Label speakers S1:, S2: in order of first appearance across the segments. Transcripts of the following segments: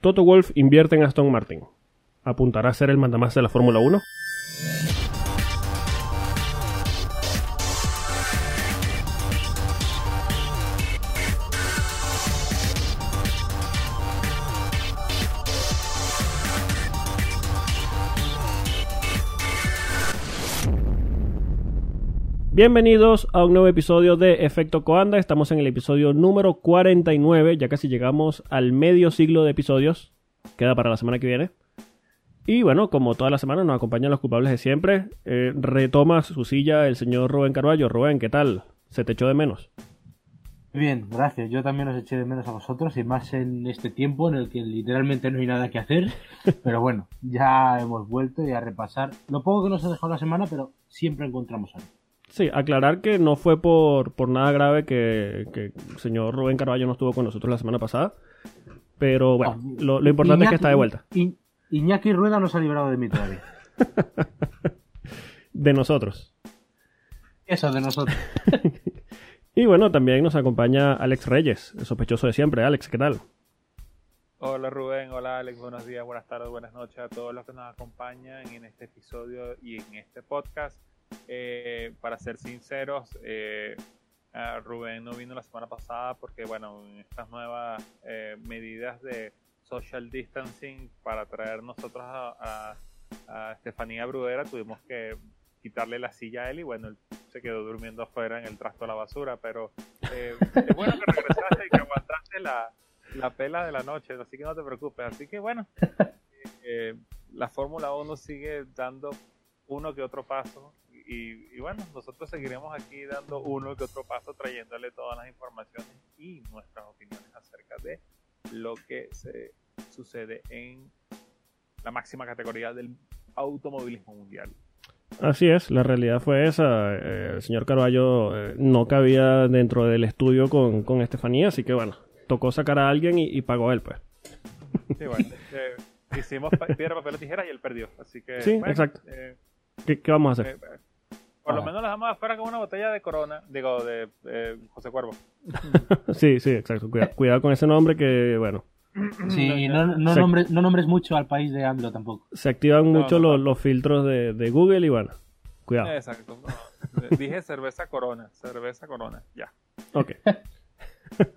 S1: Toto Wolf invierte en Aston Martin. ¿Apuntará a ser el mandamás de la Fórmula 1? Bienvenidos a un nuevo episodio de Efecto Coanda. Estamos en el episodio número 49. Ya casi llegamos al medio siglo de episodios. Queda para la semana que viene. Y bueno, como toda la semana nos acompañan los culpables de siempre. Eh, retoma su silla el señor Rubén Carballo. Rubén, ¿qué tal? ¿Se te echó de menos?
S2: Bien, gracias. Yo también os eché de menos a vosotros y más en este tiempo en el que literalmente no hay nada que hacer. Pero bueno, ya hemos vuelto y a repasar lo poco que nos ha dejado la semana, pero siempre encontramos algo.
S1: Sí, aclarar que no fue por, por nada grave que, que el señor Rubén Carballo no estuvo con nosotros la semana pasada. Pero bueno,
S2: Ah,
S1: lo, lo importante es que está de vuelta.
S2: I- Iñaki Rueda no se ha librado de mí todavía.
S1: De nosotros.
S2: Eso de nosotros.
S1: Y bueno, también nos acompaña Alex Reyes, el sospechoso de siempre. Alex, ¿qué tal?
S3: Hola Rubén, hola Alex, buenos días, buenas tardes, buenas noches a todos los que nos acompañan en este episodio y en este podcast. Eh, para ser sinceros, eh, a Rubén no vino la semana pasada porque, bueno, en estas nuevas eh, medidas de social distancing para traer nosotros a, a, a Estefanía Brudera, tuvimos que quitarle la silla a él y, bueno, él se quedó durmiendo afuera en el trasto de la basura, pero eh, es bueno que regresaste y que aguantaste la, la pela de la noche, así que no te preocupes. Así que bueno, eh, la Fórmula 1 sigue dando uno que otro paso y, y bueno, nosotros seguiremos aquí dando uno que otro paso trayéndole todas las informaciones y nuestras opiniones acerca de lo que se sucede en la máxima categoría del automovilismo mundial.
S1: Así es, la realidad fue esa. Eh, el señor Carballo eh, no cabía dentro del estudio con, con Estefanía, así que bueno, tocó sacar a alguien y, y pagó él, pues.
S3: Sí, bueno, eh, hicimos piedra, papel o tijera y él perdió, así que
S1: Sí,
S3: bueno,
S1: exacto.
S3: eh,
S1: ¿Qué, qué vamos a hacer?
S3: Por lo
S2: Ah.
S3: menos las damos afuera con una botella de Corona, digo, de eh, José Cuervo.
S1: Sí, sí, exacto. Cuidado, cuidado con ese nombre que, bueno,
S2: Sí, no, no,
S1: Sí.
S2: nombres, no nombres mucho al país de AMLO tampoco.
S1: se activan
S3: No,
S1: mucho
S3: no,
S1: los,
S3: no.
S1: los filtros de, de Google y bueno, cuidado.
S3: Exacto. no. Dije cerveza Corona, cerveza Corona, ya.
S1: Ok.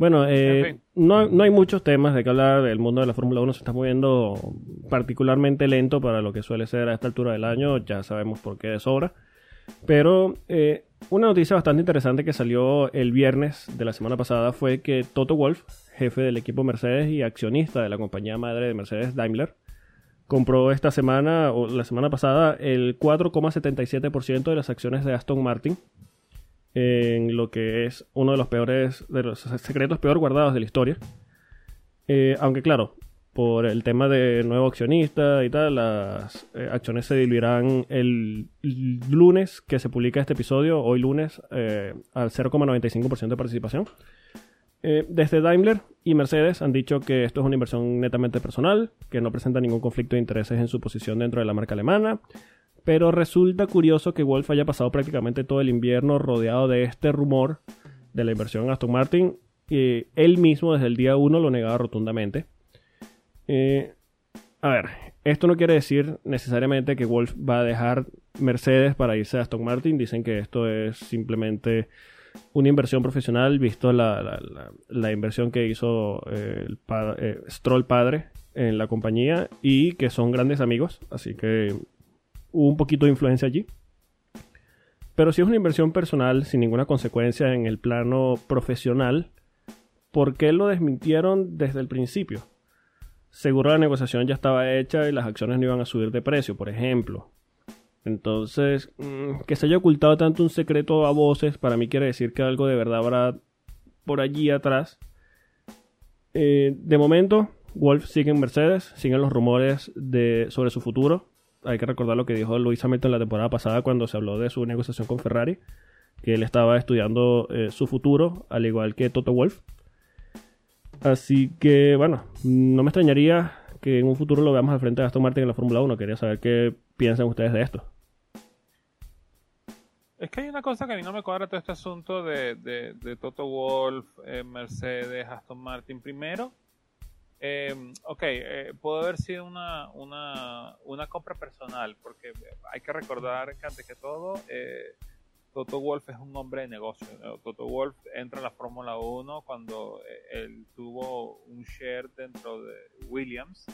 S1: bueno, eh,
S3: En fin.
S1: no, no hay muchos temas de que hablar. El mundo de la Fórmula 1 se está moviendo particularmente lento para lo que suele ser a esta altura del año. Ya sabemos por qué de sobra. Pero eh, una noticia bastante interesante que salió el viernes de la semana pasada fue que Toto Wolf, jefe del equipo Mercedes y accionista de la compañía madre de Mercedes Daimler, compró esta semana o la semana pasada el 4,77% de las acciones de Aston Martin en lo que es uno de los peores, de los secretos peor guardados de la historia. Eh, aunque claro, por el tema de nuevo accionista y tal, las eh, acciones se diluirán el lunes que se publica este episodio, hoy lunes, eh, al 0,95% de participación. Desde Daimler y Mercedes han dicho que esto es una inversión netamente personal, que no presenta ningún conflicto de intereses en su posición dentro de la marca alemana, pero resulta curioso que Wolf haya pasado prácticamente todo el invierno rodeado de este rumor de la inversión en Aston Martin. Y él mismo desde el día 1 lo negaba rotundamente. Eh, a ver, esto no quiere decir necesariamente que Wolf va a dejar Mercedes para irse a Aston Martin. Dicen que esto es simplemente una inversión profesional, visto la, la- inversión que hizo eh, el eh, Stroll padre en la compañía y que son grandes amigos. Así que hubo un poquito de influencia allí. Pero si es una inversión personal sin ninguna consecuencia en el plano profesional, ¿por qué lo desmintieron desde el principio? Seguro la negociación ya estaba hecha y las acciones no iban a subir de precio, por ejemplo. Entonces, mm, que se haya ocultado tanto un secreto a voces, para mí quiere decir que algo de verdad habrá por allí atrás. Eh, de momento, Wolf sigue en Mercedes, siguen los rumores de, sobre su futuro. Hay que recordar lo que dijo Luis Hamilton la temporada pasada cuando se habló de su negociación con Ferrari, que él estaba estudiando eh, su futuro, al igual que Toto Wolf. Así que, bueno, no me extrañaría que en un futuro lo veamos al frente de Aston Martin en la Fórmula 1. Quería saber qué piensan ustedes de esto.
S3: Es que hay una cosa que a mí no me cuadra todo este asunto de, Toto Wolf, eh, Mercedes, Aston Martin. Primero, Eh, ok, eh, puede haber sido una, una, una, compra personal, porque hay que recordar que antes que todo, eh, Toto Wolf es un hombre de negocio. Toto Wolf entra en la Fórmula 1 cuando eh, él tuvo un share dentro de Williams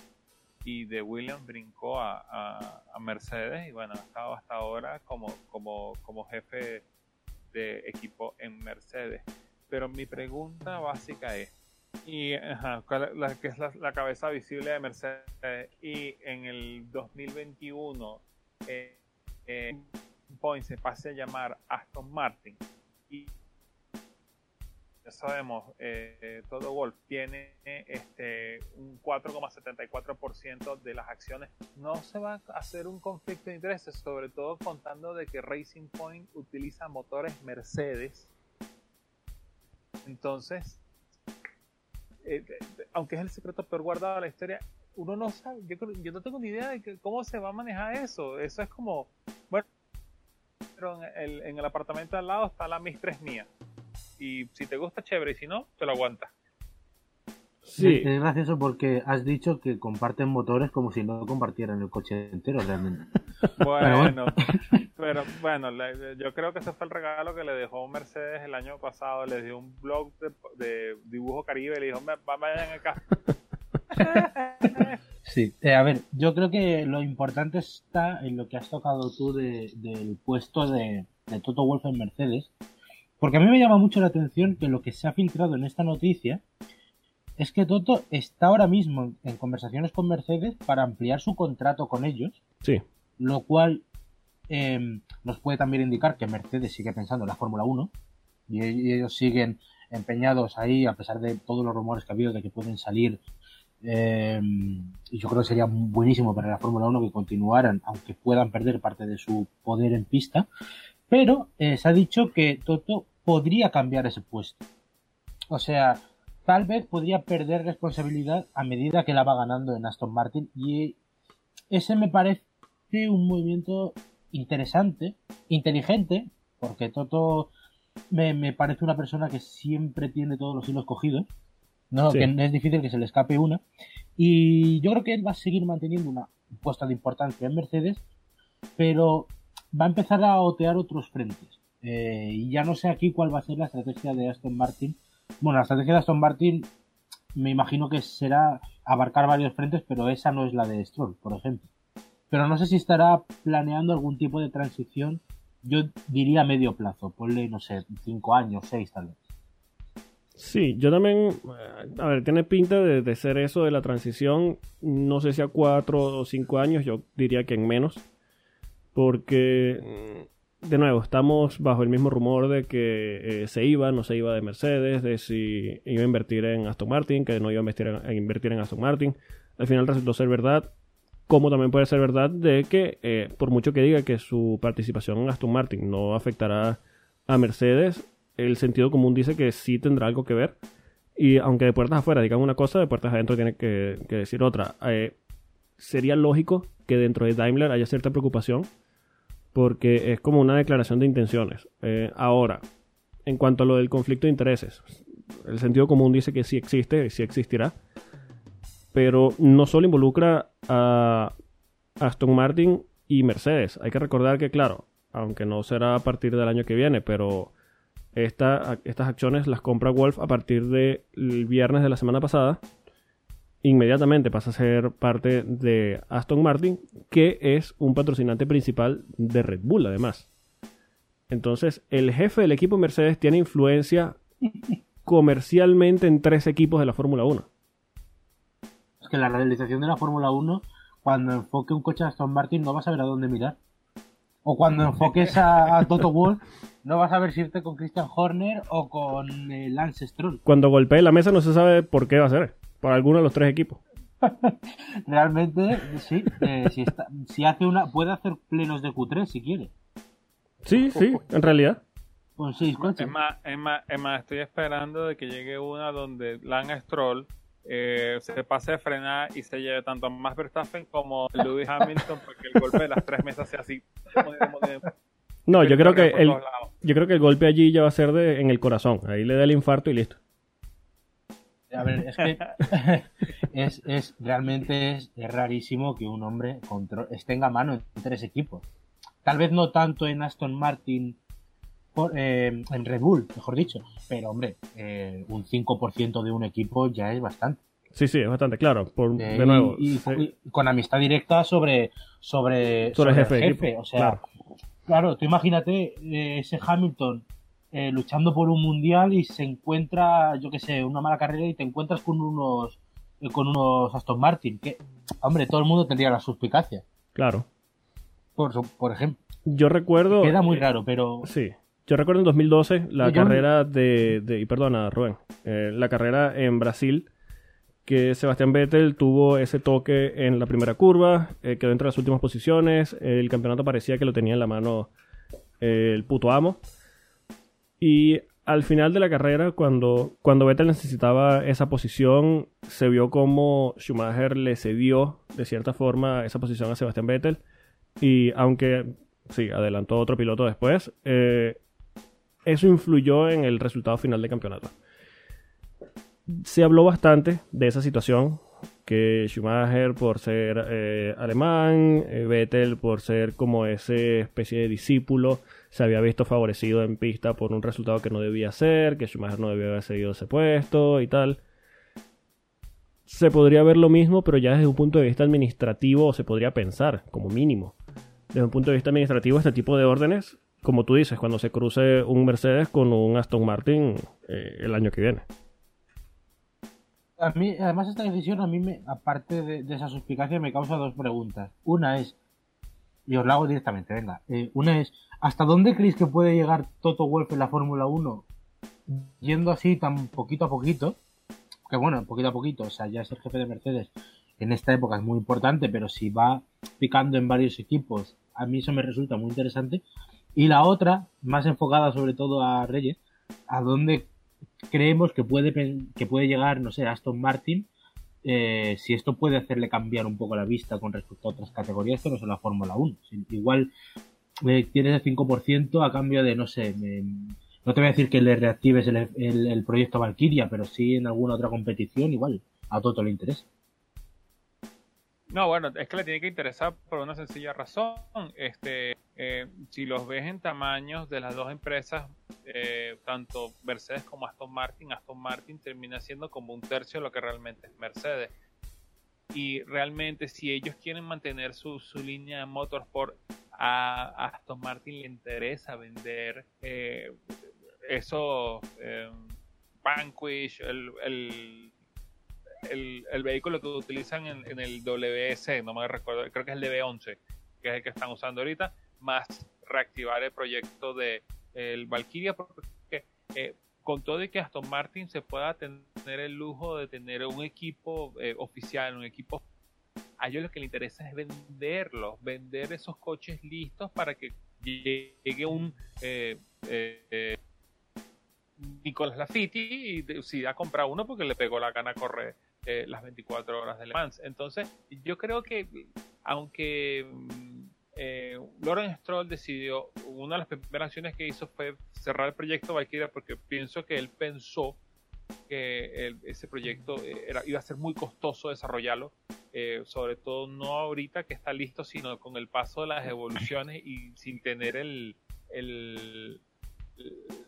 S3: y de Williams brincó a, a, a Mercedes y bueno, ha estado hasta ahora como, como, como jefe de equipo en Mercedes. Pero mi pregunta básica es, y que es la, cabeza visible de Mercedes y en el 2021 eh, eh, Point se pase a llamar Aston Martin. Y ya sabemos eh, todo Wolf tiene este un 4,74% de las acciones. No se va a hacer un conflicto de intereses sobre todo contando de que Racing Point utiliza motores Mercedes. Entonces eh, aunque es el secreto peor guardado de la historia, uno no sabe, yo, yo no tengo ni idea de que, cómo se va a manejar eso. Eso es como, bueno, pero en el, en el apartamento al lado está la Mis 3 mía. Y si te gusta, chévere, y si no, te lo aguantas.
S2: Sí. Es gracioso porque has dicho que comparten motores como si no compartieran el coche entero realmente.
S3: Bueno, pero bueno, yo creo que ese fue el regalo que le dejó Mercedes el año pasado. Le dio un blog de, de dibujo caribe le dijo, vayan acá.
S2: Sí, eh, a ver, yo creo que lo importante está en lo que has tocado tú de, del puesto de, de Toto Wolf en Mercedes. Porque a mí me llama mucho la atención que lo que se ha filtrado en esta noticia es que Toto está ahora mismo en conversaciones con Mercedes para ampliar su contrato con ellos.
S1: Sí.
S2: Lo cual eh, nos puede también indicar que Mercedes sigue pensando en la Fórmula 1 y, y, ellos siguen empeñados ahí a pesar de todos los rumores que ha habido de que pueden salir. Eh, y yo creo que sería buenísimo para la Fórmula 1 que continuaran, aunque puedan perder parte de su poder en pista. Pero eh, se ha dicho que Toto podría cambiar ese puesto. O sea, tal vez podría perder responsabilidad a medida que la va ganando en Aston Martin y ese me parece un movimiento interesante, inteligente, porque Toto me, me, parece una persona que siempre tiene todos los hilos cogidos, no, sí. que es difícil que se le escape una, y yo creo que él va a seguir manteniendo una puesta de importancia en Mercedes, pero va a empezar a otear otros frentes. Eh, y ya no sé aquí cuál va a ser la estrategia de Aston Martin bueno, la estrategia de Aston Martin me imagino que será abarcar varios frentes, pero esa no es la de Stroll, por ejemplo. Pero no sé si estará planeando algún tipo de transición, yo diría a medio plazo, ponle, no sé, cinco años, seis tal vez.
S1: Sí, yo también, a ver, tiene pinta de, de, ser eso de la transición, no sé si a cuatro o cinco años, yo diría que en menos, porque de nuevo, estamos bajo el mismo rumor de que eh, se iba, no se iba de Mercedes, de si iba a invertir en Aston Martin, que no iba a invertir en, a invertir en Aston Martin. Al final resultó ser verdad, como también puede ser verdad de que, eh, por mucho que diga que su participación en Aston Martin no afectará a Mercedes, el sentido común dice que sí tendrá algo que ver. Y aunque de puertas afuera digan una cosa, de puertas adentro tiene que, decir otra. Eh, sería lógico que dentro de Daimler haya cierta preocupación porque es como una declaración de intenciones. Eh, ahora, en cuanto a lo del conflicto de intereses, el sentido común dice que sí existe, sí existirá, pero no solo involucra a Aston Martin y Mercedes. Hay que recordar que, claro, aunque no será a partir del año que viene, pero esta, estas acciones las compra Wolf a partir del viernes de la semana pasada inmediatamente pasa a ser parte de Aston Martin, que es un patrocinante principal de Red Bull, además. Entonces, el jefe del equipo Mercedes tiene influencia comercialmente en tres equipos de la Fórmula 1.
S2: Es que la realización de la Fórmula 1, cuando enfoque un coche a Aston Martin, no vas a ver a dónde mirar. O cuando enfoques a, a Toto Wolff, no vas a ver si irte con Christian Horner o con eh, Lance Stroll.
S1: Cuando golpee la mesa no se sabe por qué va a ser por alguno de los tres equipos.
S2: Realmente, sí. Eh, si, está, si, hace una, puede hacer plenos de Q3 si quiere.
S1: Sí, sí, en realidad.
S2: Con seis coches.
S3: Es más, es más, es más, estoy esperando de que llegue una donde Lance Stroll eh, se pase de frenar y se lleve tanto a Max Verstappen como a Lewis Hamilton porque el golpe de las tres mesas sea así.
S1: No, yo creo que el, yo creo que el golpe allí ya va a ser de, en el corazón. Ahí le da el infarto y listo.
S2: A ver, es que es, es realmente es, rarísimo que un hombre control, tenga mano en tres equipos. Tal vez no tanto en Aston Martin, por, eh, en Red Bull, mejor dicho, pero hombre, eh, un 5% de un equipo ya es bastante.
S1: Sí, sí, es bastante claro. Por,
S2: Eh,
S1: de nuevo,
S2: y, y-
S1: sí.
S2: y con amistad directa sobre sobre,
S1: Sobre el
S2: el
S1: jefe
S2: O sea, claro. tú imagínate eh, ese Hamilton eh, luchando por un mundial y se encuentra, yo qué sé, una mala carrera y te encuentras con unos eh, con unos Aston Martin. Que, hombre, todo el mundo tendría la suspicacia.
S1: claro.
S2: Por, su- por ejemplo,
S1: Yo recuerdo.
S2: queda muy raro, pero
S1: Sí. Yo recuerdo en 2012 la
S2: Yo-
S1: carrera de, de- Y perdona, Rubén. eh, la carrera en Brasil. Que Sebastián Vettel tuvo ese toque en la primera curva. eh, quedó entre las últimas posiciones. El campeonato parecía que lo tenía en la mano eh, el puto amo. Y al final de la carrera, cuando, cuando Vettel necesitaba esa posición, se vio como Schumacher le cedió de cierta forma esa posición a Sebastián Vettel. Y aunque sí, adelantó otro piloto después, eh, eso influyó en el resultado final del campeonato. Se habló bastante de esa situación, que Schumacher por ser eh, alemán, eh, Vettel por ser como ese especie de discípulo, se había visto favorecido en pista por un resultado que no debía ser, que Schumacher no debía haber seguido ese puesto y tal. Se podría ver lo mismo, pero ya desde un punto de vista administrativo se podría pensar, como mínimo. Desde un punto de vista administrativo, este tipo de órdenes, como tú dices, cuando se cruce un Mercedes con un Aston Martin eh, el año que viene.
S2: A mí, además esta decisión a mí, me, aparte de, de esa suspicacia, me causa dos preguntas. Una es, y os la hago directamente, venga. Eh, una es, ¿hasta dónde creéis que puede llegar Toto Wolff en la Fórmula 1 yendo así tan poquito a poquito? Que bueno, poquito a poquito, o sea, ya ser jefe de Mercedes en esta época es muy importante, pero si va picando en varios equipos, a mí eso me resulta muy interesante. Y la otra, más enfocada sobre todo a Reyes, ¿a dónde creemos que puede, que puede llegar, no sé, Aston Martin, eh, si esto puede hacerle cambiar un poco la vista con respecto a otras categorías que no son la Fórmula 1. Si- Igual eh, tienes el 5% a cambio de, no sé, me- no te voy a decir que le reactives el, el- el proyecto Valkyria, pero sí en alguna otra competición, igual a Toto le interesa.
S3: No, bueno, es que le tiene que interesar por una sencilla razón. Este, eh, si los ves en tamaños de las dos empresas, eh, tanto Mercedes como Aston Martin, Aston Martin termina siendo como un tercio de lo que realmente es Mercedes. Y realmente, si ellos quieren mantener su, su línea de motorsport, a, Aston Martin le interesa vender eh, eso, eh, Vanquish, el, el el, el vehículo que utilizan en, en el WS, no me recuerdo, creo que es el DB11, que es el que están usando ahorita, más reactivar el proyecto de el Valkyria, porque eh, con todo y que Aston Martin se pueda tener el lujo de tener un equipo eh, oficial, un equipo a ellos lo que les interesa es venderlos, vender esos coches listos para que llegue un eh, eh, eh, Nicolás Lafitti y decida comprar uno porque le pegó la gana correr las 24 horas de Le Mans. Entonces, yo creo que aunque eh, Loren Stroll decidió, una de las primeras acciones que hizo fue cerrar el proyecto Valkyria porque pienso que él pensó que ese proyecto eh, era, iba a ser muy costoso desarrollarlo, eh, sobre todo no ahorita que está listo, sino con el paso de las evoluciones y sin tener el,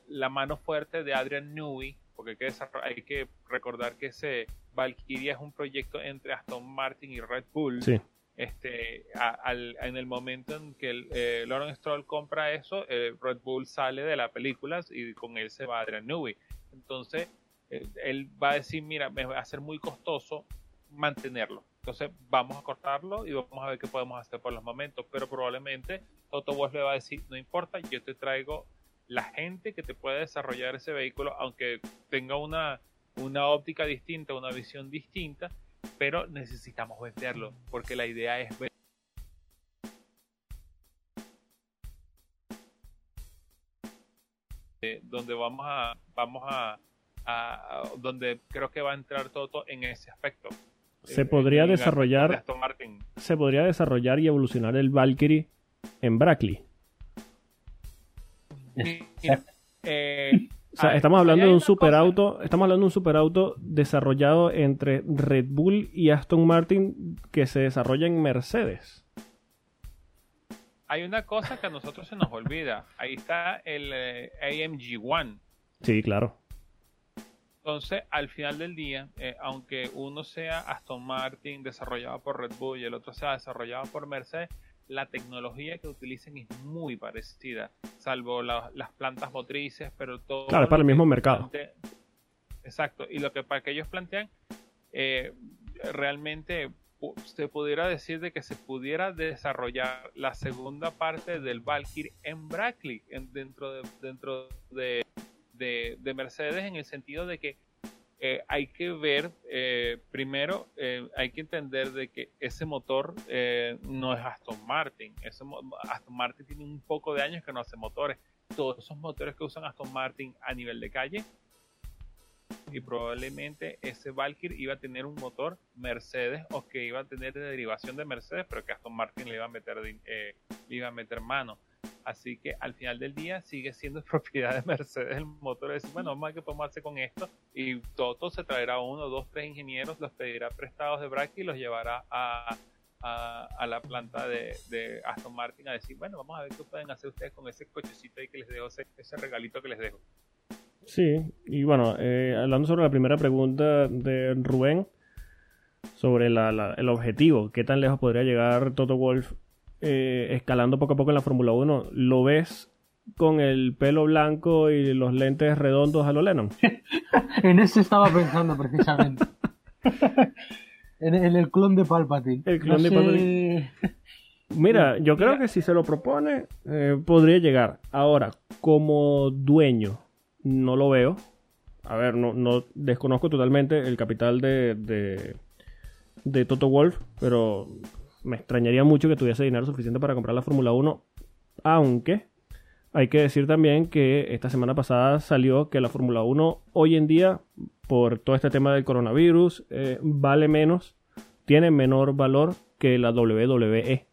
S3: la mano fuerte de Adrian Newey, porque hay que, hay que recordar que ese Valkyria es un proyecto entre Aston Martin y Red Bull. Este, en el momento en que el, eh, Lawrence Stroll compra eso, eh, Red Bull sale de la película y con él se va Adrian Newey. Entonces, eh, él va a decir, mira, me va a ser muy costoso mantenerlo. Entonces, vamos a cortarlo y vamos a ver qué podemos hacer por los momentos. Pero probablemente Toto Wolff le va a decir, no importa, yo te traigo la gente que te puede desarrollar ese vehículo, aunque tenga una, una óptica distinta, una visión distinta, pero necesitamos venderlo, porque la idea es ver eh, donde vamos a vamos a, a- a- donde creo que va a entrar Toto en ese aspecto.
S1: Se
S3: Eh,
S1: podría
S3: en
S1: desarrollar-
S3: de Aston Martin.
S1: Se podría desarrollar y evolucionar el Valkyrie en Brackley.
S3: Mira, eh,
S1: O sea,
S3: Ay,
S1: estamos hablando de un superauto, estamos hablando de un superauto desarrollado entre Red Bull y Aston Martin que se desarrolla en Mercedes.
S3: Hay una cosa que a nosotros se nos olvida. Ahí está el eh, AMG One.
S1: Sí, claro.
S3: Entonces, al final del día, eh, aunque uno sea Aston Martin desarrollado por Red Bull y el otro sea desarrollado por Mercedes, la tecnología que utilicen es muy parecida, salvo la- las plantas motrices, pero todo...
S1: Claro, es para el mismo mercado.
S3: Exacto, y lo que para que ellos plantean, eh, realmente se pudiera decir de que se pudiera desarrollar la segunda parte del Valkyrie en Brackley, en- dentro de, dentro de, de- de Mercedes, en el sentido de que eh, hay que ver, eh, primero, eh, hay que entender de que ese motor eh, no es Aston Martin. Ese Aston Martin tiene un poco de años que no hace motores. Todos esos motores que usan Aston Martin a nivel de calle y probablemente ese Valkyrie iba a tener un motor Mercedes o que iba a tener de derivación de Mercedes, pero que Aston Martin le iba a meter, eh, le iba a meter mano. Así que al final del día sigue siendo propiedad de Mercedes el motor. Es bueno, ver qué podemos hacer con esto. Y Toto se traerá uno, dos, tres ingenieros, los pedirá prestados de Brackley y los llevará a, a, la planta de, de Aston Martin a decir, bueno, vamos a ver qué pueden hacer ustedes con ese cochecito ahí que les dejo, ese, ese regalito que les dejo.
S1: Sí, y bueno, eh, hablando sobre la primera pregunta de Rubén, sobre la- la- el objetivo, qué tan lejos podría llegar Toto Wolf eh, escalando poco a poco en la Fórmula 1, ¿lo ves con el pelo blanco y los lentes redondos a lo Lennon?
S2: En eso estaba pensando precisamente. en, en el clon de Palpatine.
S1: El clon
S2: No
S1: de
S2: sé-
S1: Palpatine. Mira, yo creo que si se lo propone, eh, podría llegar. Ahora, como dueño, no lo veo. A ver, no, no desconozco totalmente el capital de, de, de Toto Wolf, pero me extrañaría mucho que tuviese dinero suficiente para comprar la Fórmula 1. Aunque hay que decir también que esta semana pasada salió que la Fórmula 1 hoy en día, por todo este tema del coronavirus, eh, vale menos, tiene menor valor que la WWE.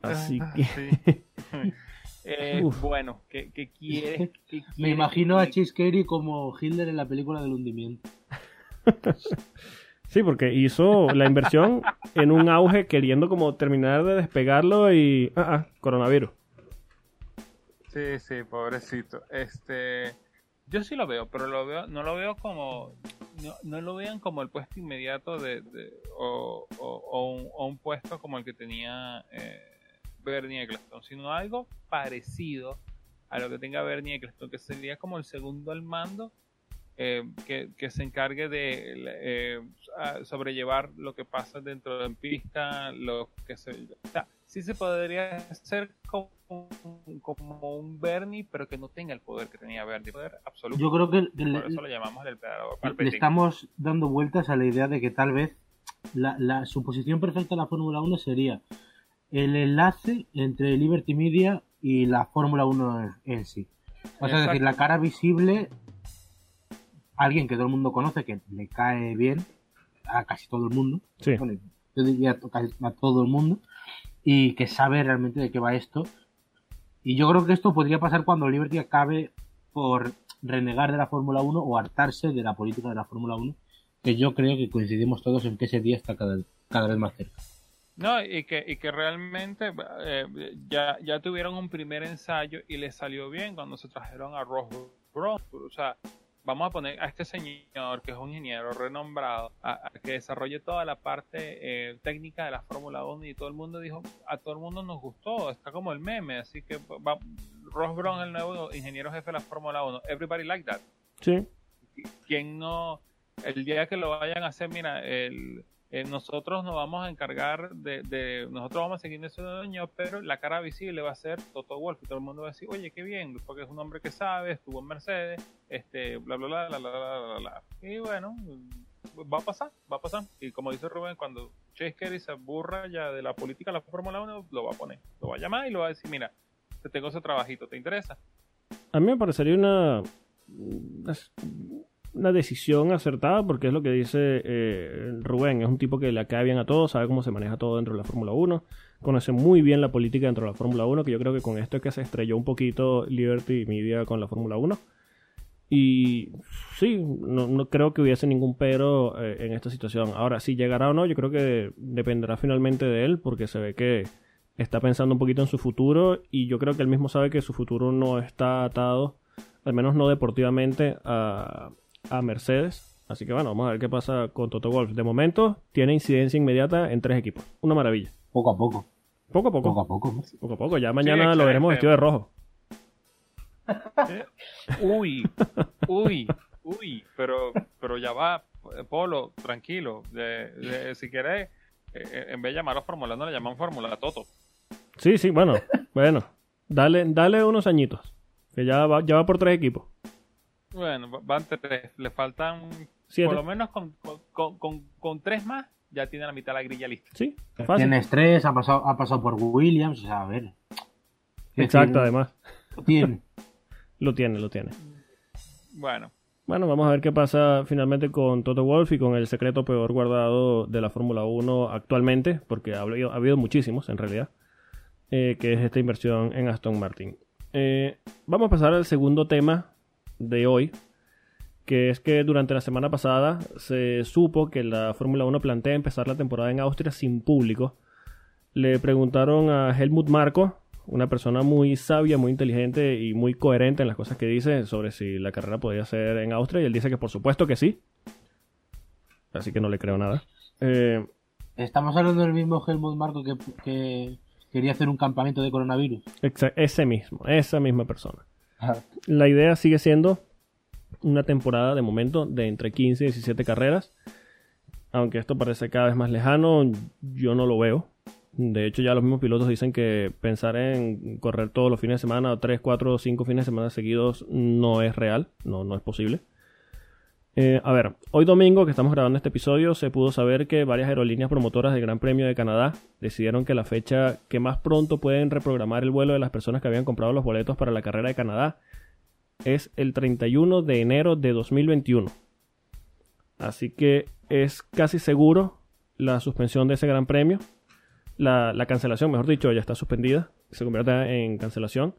S1: Así
S3: Ah,
S1: que
S3: sí. Eh, bueno, ¿qué, qué quiere? qué
S2: Me
S3: quiere
S2: imagino a Chase Carey como Hitler en la película del hundimiento.
S1: sí, porque hizo la inversión en un auge queriendo como terminar de despegarlo y ah, ah, coronavirus.
S3: Sí, sí, pobrecito. Este, yo sí lo veo, pero lo veo, no lo veo como, no, no lo vean como el puesto inmediato de, o- o un, o un puesto como el que tenía eh, Bernie Eccleston, sino algo parecido a lo que tenga Bernie Eccleston, que sería como el segundo al mando, eh, que, que se encargue de eh, sobrellevar lo que pasa dentro de la pista, lo que se... O sea, sí se podría hacer como, un- como un Bernie, pero que no tenga el poder que tenía Bernie, poder absoluto.
S2: Yo creo que,
S3: Por
S2: le,
S3: eso lo llamamos el emperador
S2: le
S3: Palpatine.
S2: estamos dando vueltas a la idea de que tal vez la, la, su posición perfecta en la Fórmula 1 sería el enlace entre Liberty Media y la Fórmula 1 en, en sí. O sea, es decir, la cara visible, alguien que todo el mundo conoce, que le cae bien a casi todo el mundo,
S1: Sí.
S2: bueno, yo diría a todo el mundo, y que sabe realmente de qué va esto. Y yo creo que esto podría pasar cuando Liberty acabe por renegar de la Fórmula 1 o hartarse de la política de la Fórmula 1, que yo creo que coincidimos todos en que ese día está cada, cada vez más cerca.
S3: No, y que, y que realmente eh, ya, ya tuvieron un primer ensayo y les salió bien cuando se trajeron a Ross Brown. O sea, vamos a poner a este señor que es un ingeniero renombrado a, a que desarrolle toda la parte eh, técnica de la Fórmula 1 y todo el mundo dijo, a todo el mundo nos gustó, está como el meme, así que va, Ross Brown el nuevo ingeniero jefe de la Fórmula 1. Everybody like that.
S1: Sí.
S3: quien no, el día que lo vayan a hacer, mira, el, eh, nosotros nos vamos a encargar de, nosotros vamos a seguir ese dueño, pero la cara visible va a ser Toto Wolf y todo el mundo va a decir, oye, qué bien, porque es un hombre que sabe, estuvo en Mercedes, este, bla, bla, bla, bla, bla, bla, bla, bla. Y bueno, va a pasar, va a pasar. Y como dice Rubén, cuando Chase Carey se aburra ya de la política de la Fórmula 1, lo va a poner, lo va a llamar y lo va a decir, mira, te tengo ese trabajito, ¿te interesa?
S1: A mí me parecería una una decisión acertada porque es lo que dice eh, Rubén. Es un tipo que le cae bien a todo, sabe cómo se maneja todo dentro de la Fórmula 1, conoce muy bien la política dentro de la Fórmula 1, que yo creo que con esto es que se estrelló un poquito Liberty Media con la Fórmula 1. Y sí, no, creo que hubiese ningún pero eh, en esta situación. Ahora, si llegará o no, yo creo que dependerá finalmente de él, porque se ve que está pensando un poquito en su futuro y yo creo que él mismo sabe que su futuro no está atado, al menos no deportivamente, a, Mercedes. Así que bueno, vamos a ver qué pasa con Toto Wolf. De momento tiene incidencia inmediata en tres equipos. Una maravilla.
S2: Poco a poco.
S1: Poco a poco.
S2: Poco a poco.
S1: Poco a poco. Ya mañana lo veremos vestido de rojo.
S3: uy, uy, uy, pero, pero ya va, Polo, tranquilo. si querés, eh, en vez de llamarlo Fórmula, no le llaman Fórmula Toto.
S1: Sí, sí, bueno, bueno. Dale, dale unos añitos. Que ya va, ya va por tres equipos.
S3: Bueno, van tres. Le faltan por lo menos con, con, tres más, ya tiene la mitad de la grilla lista.
S1: Sí,
S2: fácil. Tienes tres, ha pasado, ha pasado por Williams, o sea, a ver.
S1: Exacto, además.
S2: Tiene.
S1: Lo tiene, lo tiene.
S3: Bueno.
S1: Bueno, vamos a ver qué pasa finalmente con Toto Wolf y con el secreto peor guardado de la Fórmula 1 actualmente, porque ha habido, ha habido muchísimos en realidad, eh, que es esta inversión en Aston Martin. Eh, vamos a pasar al segundo tema de hoy, que es que durante la semana pasada se supo que la Fórmula 1 plantea empezar la temporada en Austria sin público. Le preguntaron a Helmut Marko, una persona muy sabia, muy inteligente y muy coherente en las cosas que dice sobre si la carrera podía ser en Austria y él dice que por supuesto que sí. Así que no le creo nada. Eh,
S2: Estamos hablando del mismo Helmut Marco que, quería hacer un campamento de coronavirus.
S1: ese mismo, esa misma persona. La idea sigue siendo una temporada de momento de entre 15 y 17 carreras. Aunque esto parece cada vez más lejano, yo no lo veo. De hecho, ya los mismos pilotos dicen que pensar en correr todos los fines de semana, 3, 4 o 5 fines de semana seguidos, no es real, no, no es posible. Eh, a ver, hoy domingo que estamos grabando este episodio, se pudo saber que varias aerolíneas promotoras del Gran Premio de Canadá decidieron que la fecha que más pronto pueden reprogramar el vuelo de las personas que habían comprado los boletos para la carrera de Canadá es el 31 de enero de 2021. Así que es casi seguro la suspensión de ese Gran Premio la, cancelación, mejor dicho, ya está suspendida, se convierte en cancelación.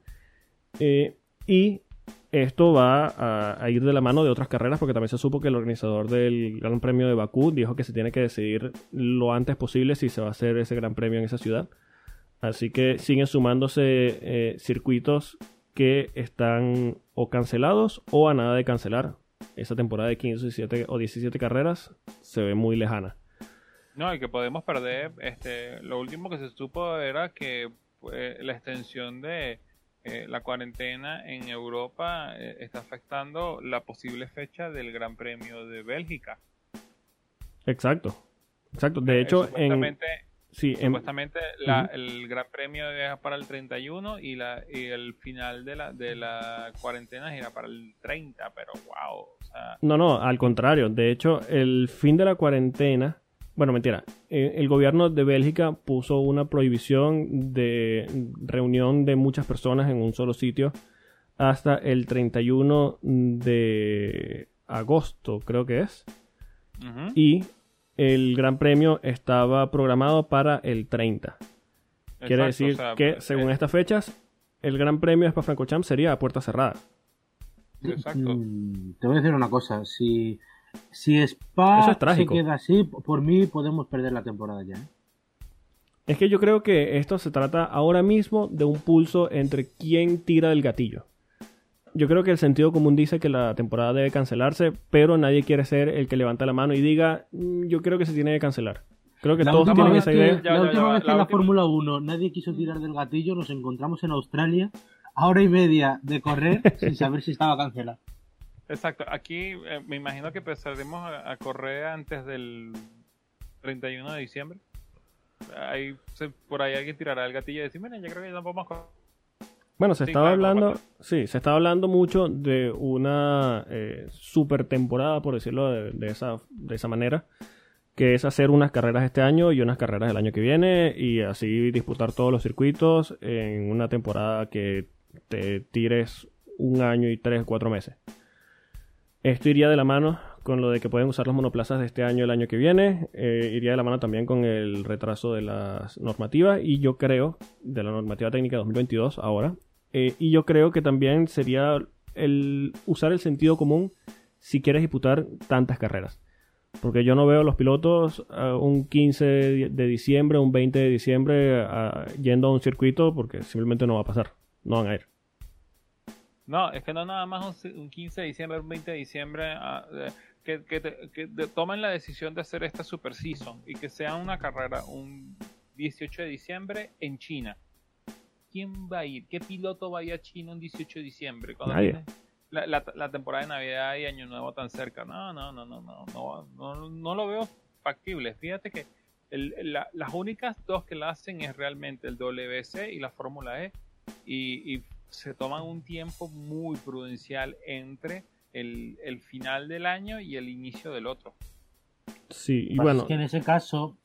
S1: Eh, y esto va a, ir de la mano de otras carreras porque también se supo que el organizador del Gran Premio de Bakú dijo que se tiene que decidir lo antes posible si se va a hacer ese Gran Premio en esa ciudad. Así que siguen sumándose eh, circuitos que están o cancelados o a nada de cancelar. Esa temporada de 15 17, o 17 carreras se ve muy lejana.
S3: No, y que podemos perder, este, lo último que se supo era que pues, la extensión de eh, la cuarentena en Europa eh, está afectando la posible fecha del Gran Premio de Bélgica.
S1: Exacto, exacto. De hecho,
S3: supuestamente, sí, supuestamente el Gran Premio es para el 31 y, la, y el final de la, de la cuarentena era para el 30, pero wow.
S1: No, no, al contrario. De hecho, el fin de la cuarentena bueno, mentira. Eh, el gobierno de Bélgica puso una prohibición de reunión de muchas personas en un solo sitio hasta el 31 de agosto, creo que es. Y el Gran Premio estaba programado para el 30. Quiere decir que, según eh, estas fechas, el Gran Premio de Spa-Francorchamps sería a puerta cerrada.
S3: Exacto.
S2: Mm, te voy a decir una cosa. Si si Spa se queda así, por mí podemos perder la temporada ya. ¿eh?
S1: Es que yo creo que esto se trata ahora mismo de un pulso entre quién tira del gatillo. Yo creo que el sentido común dice que la temporada debe cancelarse, pero nadie quiere ser el que levanta la mano y diga, mm, yo creo que se tiene que cancelar. Creo que todos tienen esa idea.
S2: la última vez que en la Fórmula 1 nadie quiso tirar del gatillo, nos encontramos en Australia a hora y media de correr sin saber si estaba cancelado.
S3: Exacto, aquí eh, me imagino que empezaremos a, correr antes del 31 de diciembre. Ahí, por ahí alguien tirará el gatillo y decir, miren, ya creo que ya no podemos correr.
S1: Bueno, se estaba hablando, sí, se estaba hablando mucho de una eh, super temporada, por decirlo de, esa, de esa manera, que es hacer unas carreras este año y unas carreras el año que viene y así disputar todos los circuitos en una temporada que te tires un año y tres, cuatro meses. Esto iría de la mano con lo de que pueden usar los monoplazas de este año el año que viene. Eh, iría de la mano también con el retraso de las normativas y yo creo, de la normativa técnica 2022 ahora. Eh, y yo creo que también sería el usar el sentido común si quieres disputar tantas carreras. Porque yo no veo a los pilotos un 15 de diciembre, un 20 de diciembre yendo a un circuito porque simplemente no va a pasar. No van a ir.
S3: No, es que no nada más un, 15 de diciembre, un 20 de diciembre ah, que, que, tomen la decisión de hacer esta super season y que sea una carrera un 18 de diciembre en China. ¿Quién va a ir? ¿Qué piloto va a ir a China un 18 de diciembre?
S1: Nadie
S3: la, temporada de Navidad y Año Nuevo tan cerca. No, no, no, no, no, no, no, lo veo factible. Fíjate que las únicas dos que la hacen es realmente el WC y la Fórmula E y, se toman un tiempo muy prudencial entre el, final del año y el inicio del otro.
S1: Sí, y bueno.
S2: que en ese caso,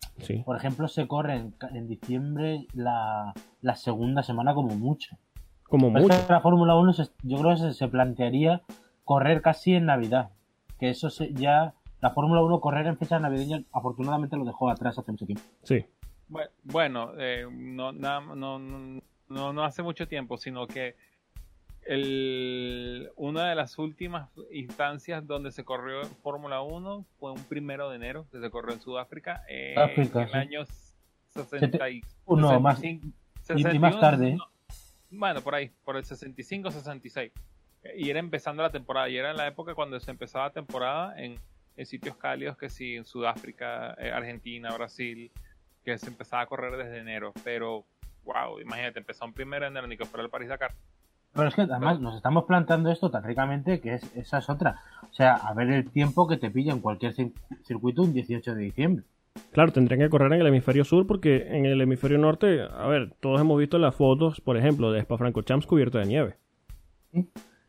S2: por ejemplo, se corre en, diciembre la, la segunda semana como mucho.
S1: Como mucho.
S2: la Fórmula 1 yo creo que se, plantearía correr casi en Navidad. Que eso ya. La Fórmula 1 correr en fecha navideña afortunadamente lo dejó atrás hace mucho tiempo.
S1: Sí.
S3: Bueno, eh, no, no, no, hace mucho tiempo, sino que el, una de las últimas instancias donde se corrió Fórmula 1 fue un primero de enero, que se corrió en Sudáfrica, eh, en el año 61,
S2: más, y más tarde.
S3: Bueno, por ahí, por el 65, 66. Y era empezando la temporada, y era en la época cuando se empezaba la temporada en, sitios cálidos que sí, en Sudáfrica, eh, Argentina, Brasil, que se empezaba a correr desde enero. Pero, wow, imagínate, empezó un primero de enero, ni que fuera el París-Dakar.
S2: Pero es que además nos estamos planteando esto tan ricamente que es, esa es otra. O sea, a ver el tiempo que te pilla en cualquier circuito un 18 de diciembre.
S1: Claro, tendrían que correr en el hemisferio sur porque en el hemisferio norte, a ver, todos hemos visto las fotos, por ejemplo, de Spa-Francorchamps cubierto de nieve.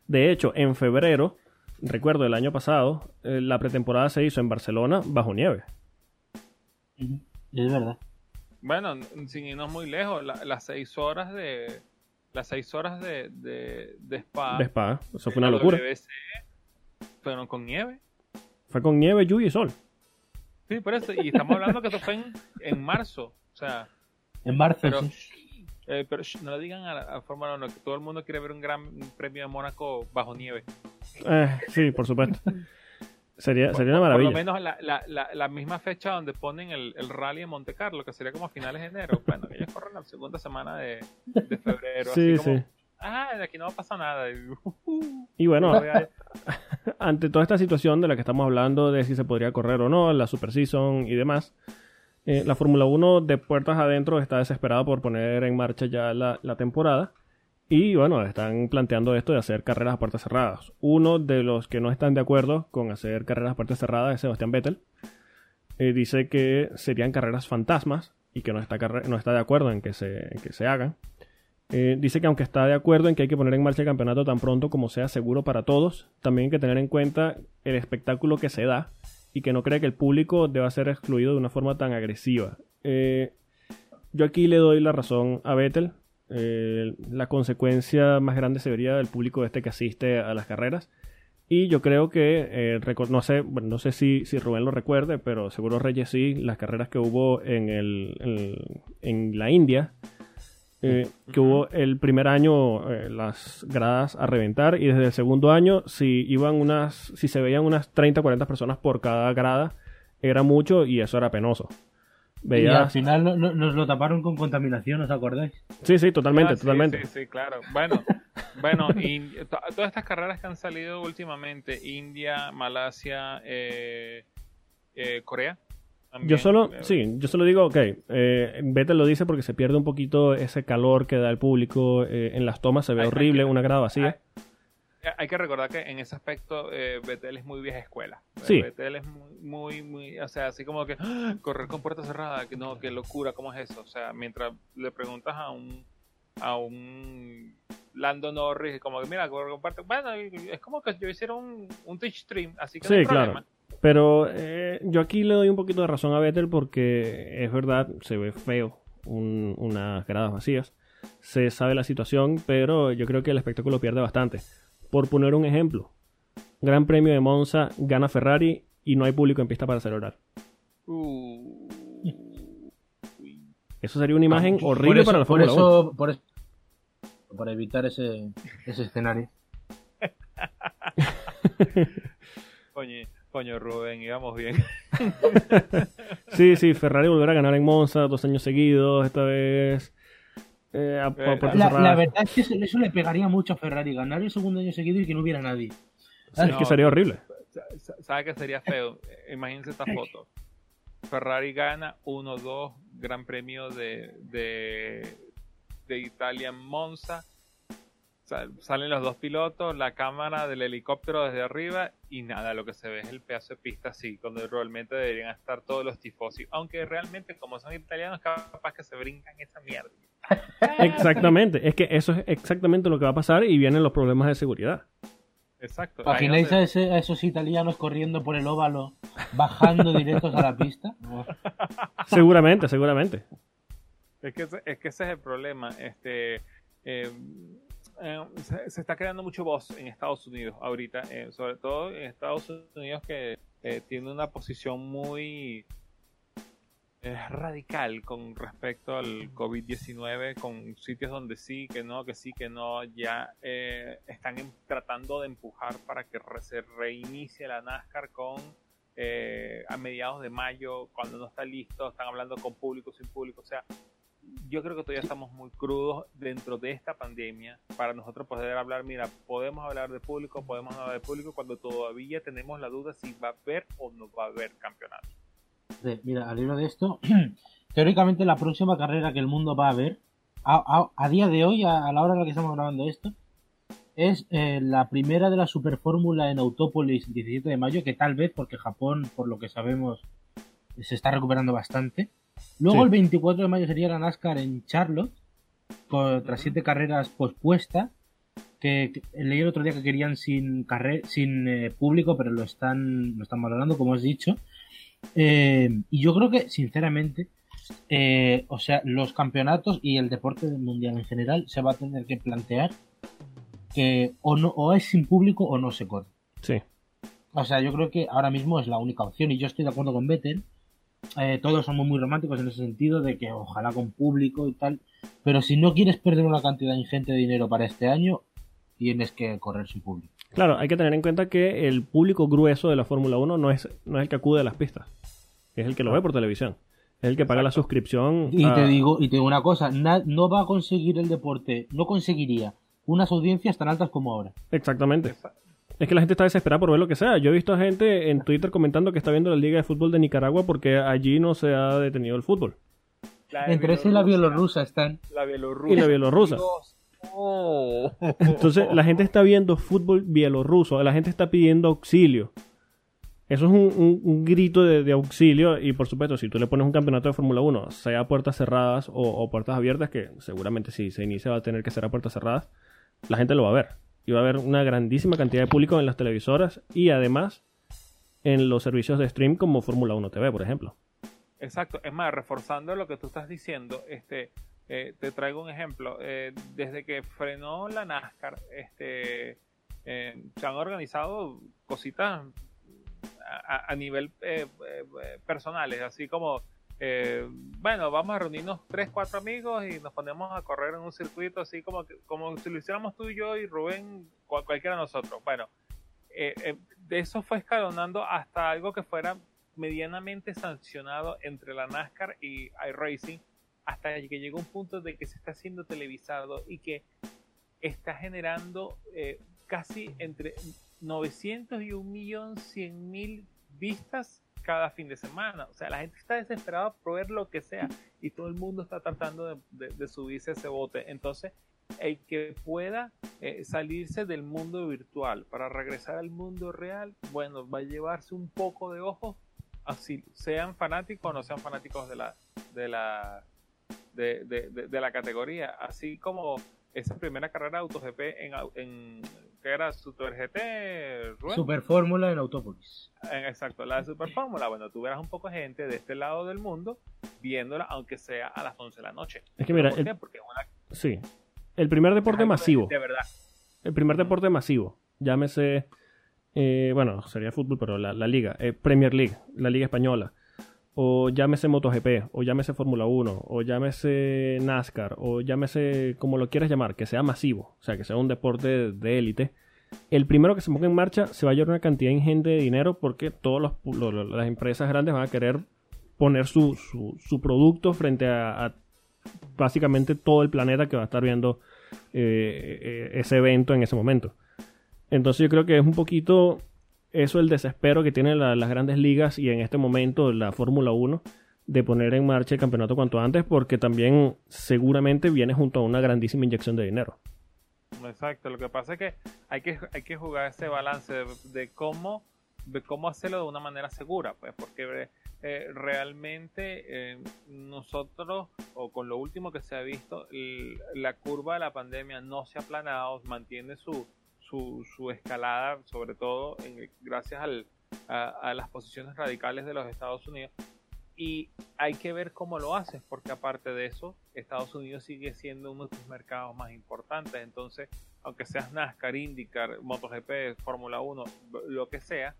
S1: De hecho, en febrero, recuerdo el año pasado, eh, la pretemporada se hizo en Barcelona bajo nieve.
S2: Es verdad.
S3: Bueno, sin irnos muy lejos, las seis horas de las seis horas de, de, Spa.
S1: De Spa, eso fue una locura.
S3: fueron con nieve.
S1: Fue con nieve, lluvia y sol.
S3: Sí, por eso. Y estamos hablando que esto fue en, marzo. O sea.
S2: En marzo,
S3: pero, eh, pero no le digan a, a Fórmula 1 que todo el mundo quiere ver un gran premio de Mónaco bajo nieve.
S1: Eh, sí, por supuesto. Sería, sería una maravilla.
S3: Por lo menos la, la, la, misma fecha donde ponen el, el, rally en Monte Carlo, que sería como a finales de enero. Bueno, ellos corren la segunda semana de, de febrero. Sí, así como, sí. Ah, de aquí no va a pasar nada.
S1: Y bueno, ante toda esta situación de la que estamos hablando, de si se podría correr o no, la Super Season y demás, eh, la Fórmula 1 de puertas adentro está desesperada por poner en marcha ya la, temporada. Y bueno, están planteando esto de hacer carreras a puertas cerradas. Uno de los que no están de acuerdo con hacer carreras a puertas cerradas es Sebastián Vettel. Eh, dice que serían carreras fantasmas y que no está, no está de acuerdo en que se, que se hagan. Eh, dice que aunque está de acuerdo en que hay que poner en marcha el campeonato tan pronto como sea seguro para todos, también hay que tener en cuenta el espectáculo que se da y que no cree que el público deba ser excluido de una forma tan agresiva. Eh, yo aquí le doy la razón a Vettel. Eh, la consecuencia más grande se vería del público este que asiste a las carreras. Y yo creo que, no sé, no sé si, si, Rubén lo recuerde, pero seguro Reyes sí, las carreras que hubo en, el, en la India, eh, que hubo el primer año eh, las gradas a reventar y desde el segundo año si iban unas si se veían unas 30 40 personas por cada grada era mucho y eso era penoso
S2: y al final nos lo taparon con contaminación ¿os acordáis?
S1: sí sí totalmente ah, totalmente
S3: sí, sí claro bueno bueno y todas estas carreras que han salido últimamente India Malasia eh, Corea
S1: yo solo, sí, yo solo digo, ok, eh, Vettel lo dice porque se pierde un poquito ese calor que da el público eh, en las tomas, se ve horrible, una grada vacía.
S3: Hay, que recordar que en ese aspecto eh, Vettel es muy vieja escuela.
S1: Sí.
S3: Vettel es muy, muy, o sea, así como que ¡ah! correr con puerta cerrada, que no, qué locura, ¿cómo es eso? O sea, mientras le preguntas a un a un Lando Norris, como que mira, correr con puerta, bueno, es como que yo hiciera un, un Twitch stream, así que
S1: sí, claro. Pero eh, yo aquí le doy un poquito de razón a Vettel porque es verdad, se ve feo unas gradas vacías. Se sabe la situación, pero yo creo que el espectáculo pierde bastante. Por poner un ejemplo, Gran Premio de Monza, gana Ferrari y no hay público en pista para celebrar.
S3: Uh,
S1: Eso sería una imagen
S2: Por
S1: horrible
S2: eso-
S1: para la
S2: por
S1: Fórmula 1.
S2: eso, por eso- para evitar ese, ese escenario.
S3: coño, coño, Rubén, íbamos bien.
S1: Sí, sí, Ferrari volverá a ganar en Monza dos años seguidos, esta vez eh, a, a puertas
S2: La, verdad es que eso, eso le pegaría mucho a Ferrari, ganar el segundo año seguido y que no hubiera nadie.
S1: Sí, es que sería horrible.
S3: ¿Sabes qué sería feo? Eh, Imagínense esta foto. Ferrari gana 1-2 Gran Premio de, de, de Italia en Monza. Sal- Salen los dos pilotos, la cámara del helicóptero desde arriba y nada, lo que se ve es el pedazo de pista así, cuando realmente deberían estar todos los tifosi. Aunque realmente, como son italianos, capaz que se brincan esa mierda.
S1: Exactamente, es que eso es exactamente lo que va a pasar y vienen los problemas de seguridad.
S3: Exacto.
S2: ¿Imagináis a, ese- a esos italianos corriendo por el óvalo, bajando directos a la pista?
S1: Seguramente, seguramente.
S3: Es que, ese- es que ese es el problema. Este, eh, eh, se, se está creando mucho voz en Estados Unidos ahorita, eh, sobre todo en Estados Unidos que eh, tiene una posición muy eh, radical con respecto al COVID-19, con sitios donde sí, que no, que sí, que no, ya eh, están em- tratando de empujar para que re- se reinicie la NASCAR con eh, a mediados de mayo, cuando no está listo, están hablando con público, sin público, o sea, yo creo que todavía estamos muy crudos dentro de esta pandemia para nosotros poder hablar, mira, podemos hablar de público, podemos hablar de público cuando todavía tenemos la duda si va a haber o no va a haber campeonato.
S2: Mira, al hilo de esto, teóricamente la próxima carrera que el mundo va a ver, a, a- a día de hoy, a, a la hora en la que estamos grabando esto, es eh, la primera de la Super Fórmula en Autópolis 17 de mayo, que tal vez, porque Japón, por lo que sabemos, se está recuperando bastante. Luego
S1: Sí.
S2: el 24 de mayo sería la NASCAR en Charlotte, con, tras siete carreras pospuestas, que, que leí el otro día que querían sin carre sin eh, público, pero lo están, lo están valorando, como has dicho. Eh, y yo creo que, sinceramente, eh, o sea, los campeonatos y el deporte mundial en general se va a tener que plantear que o no o es sin público o no se corre.
S1: Sí.
S2: O sea, yo creo que ahora mismo es la única opción y yo estoy de acuerdo con Vettel. Eh, todos somos muy románticos en ese sentido de que ojalá con público y tal. Pero si no quieres perder una cantidad ingente de dinero para este año, tienes que correr sin público.
S1: Claro, hay que tener en cuenta que el público grueso de la Fórmula 1 no es, no es el que acude a las pistas, es el que lo ve por televisión, es el que paga la suscripción.
S2: Y
S1: a-
S2: te digo, y te digo una cosa, na- no va a conseguir el deporte, no conseguiría unas audiencias tan altas como ahora.
S1: Exactamente.
S3: Esa-
S1: Es que la gente está desesperada por ver lo que sea. Yo he visto a gente en Twitter comentando que está viendo la Liga de Fútbol de Nicaragua porque allí no se ha detenido el fútbol.
S3: La de
S2: Entre ese y la bielorrusa están.
S3: La bielorrusa.
S1: Y la bielorrusa.
S3: Dios.
S1: Entonces la gente está viendo fútbol bielorruso, la gente está pidiendo auxilio. Eso es un, un- un grito de, de auxilio y por supuesto si tú le pones un campeonato de Fórmula 1, sea a puertas cerradas o, o puertas abiertas, que seguramente si se inicia va a tener que ser a puertas cerradas, la gente lo va a ver. Y va a haber una grandísima cantidad de público en las televisoras y además en los servicios de stream como Fórmula 1 TV, por ejemplo.
S3: Exacto, es más, reforzando lo que tú estás diciendo, este, eh, te traigo un ejemplo. Eh, desde que frenó la NASCAR, este, eh, se han organizado cositas a, nivel personales, así como, bueno, vamos a reunirnos tres, cuatro amigos y nos ponemos a correr en un circuito así como, como si lo hiciéramos tú y yo y Rubén, cual- cualquiera de nosotros. Bueno, de eso fue escalonando hasta algo que fuera medianamente sancionado entre la NASCAR y iRacing hasta que llegó un punto de que se está haciendo televisado y que está generando eh, casi entre 900 y 1.100.000 vistas cada fin de semana. O sea, la gente está desesperada por ver lo que sea y todo el mundo está tratando de subirse a ese bote. Entonces, el que pueda eh, salirse del mundo virtual para regresar al mundo real, bueno, va a llevarse un poco de ojo, así sean fanáticos o no sean fanáticos de la de la de, de- de- de la categoría, así como esa primera carrera de AutoGP en, en que era Super GT, Rubén?
S2: Super Fórmula en Autópolis.
S3: En- exacto, la de Super Fórmula. Bueno, tú verás un poco de gente de este lado del mundo viéndola, aunque sea a las 11 de la noche.
S1: Es que mira,
S3: ¿Por
S1: el-
S3: qué? Porque es una
S1: Sí. El primer deporte
S3: de-
S1: masivo.
S3: De, verdad.
S1: El primer deporte masivo. Llámese eh, bueno, sería fútbol, pero la, la liga, eh, Premier League, la liga española, o llámese MotoGP, o llámese Fórmula 1, o llámese NASCAR, o llámese como lo quieras llamar, que sea masivo, o sea, que sea un deporte de élite, el primero que se ponga en marcha se va a llevar una cantidad ingente de dinero porque todas las empresas grandes van a querer poner su, su, producto frente a, básicamente todo el planeta que va a estar viendo eh, eh, ese evento en ese momento. Entonces yo creo que es un poquito eso el desespero que tienen las grandes ligas y en este momento la Fórmula 1 de poner en marcha el campeonato cuanto antes porque también seguramente viene junto a una grandísima inyección de dinero.
S3: Exacto, lo que pasa es que hay que, hay que jugar ese balance de, cómo de cómo hacerlo de una manera segura, pues porque eh, realmente eh, nosotros, o con lo último que se ha visto, la curva de la pandemia no se ha aplanado, mantiene su, su, su escalada, sobre todo gracias al, a, las posiciones radicales de los Estados Unidos. Y hay que ver cómo lo haces, porque aparte de eso, Estados Unidos sigue siendo uno de tus mercados más importantes. Entonces, aunque seas NASCAR, IndyCar, MotoGP, Fórmula 1, lo que sea,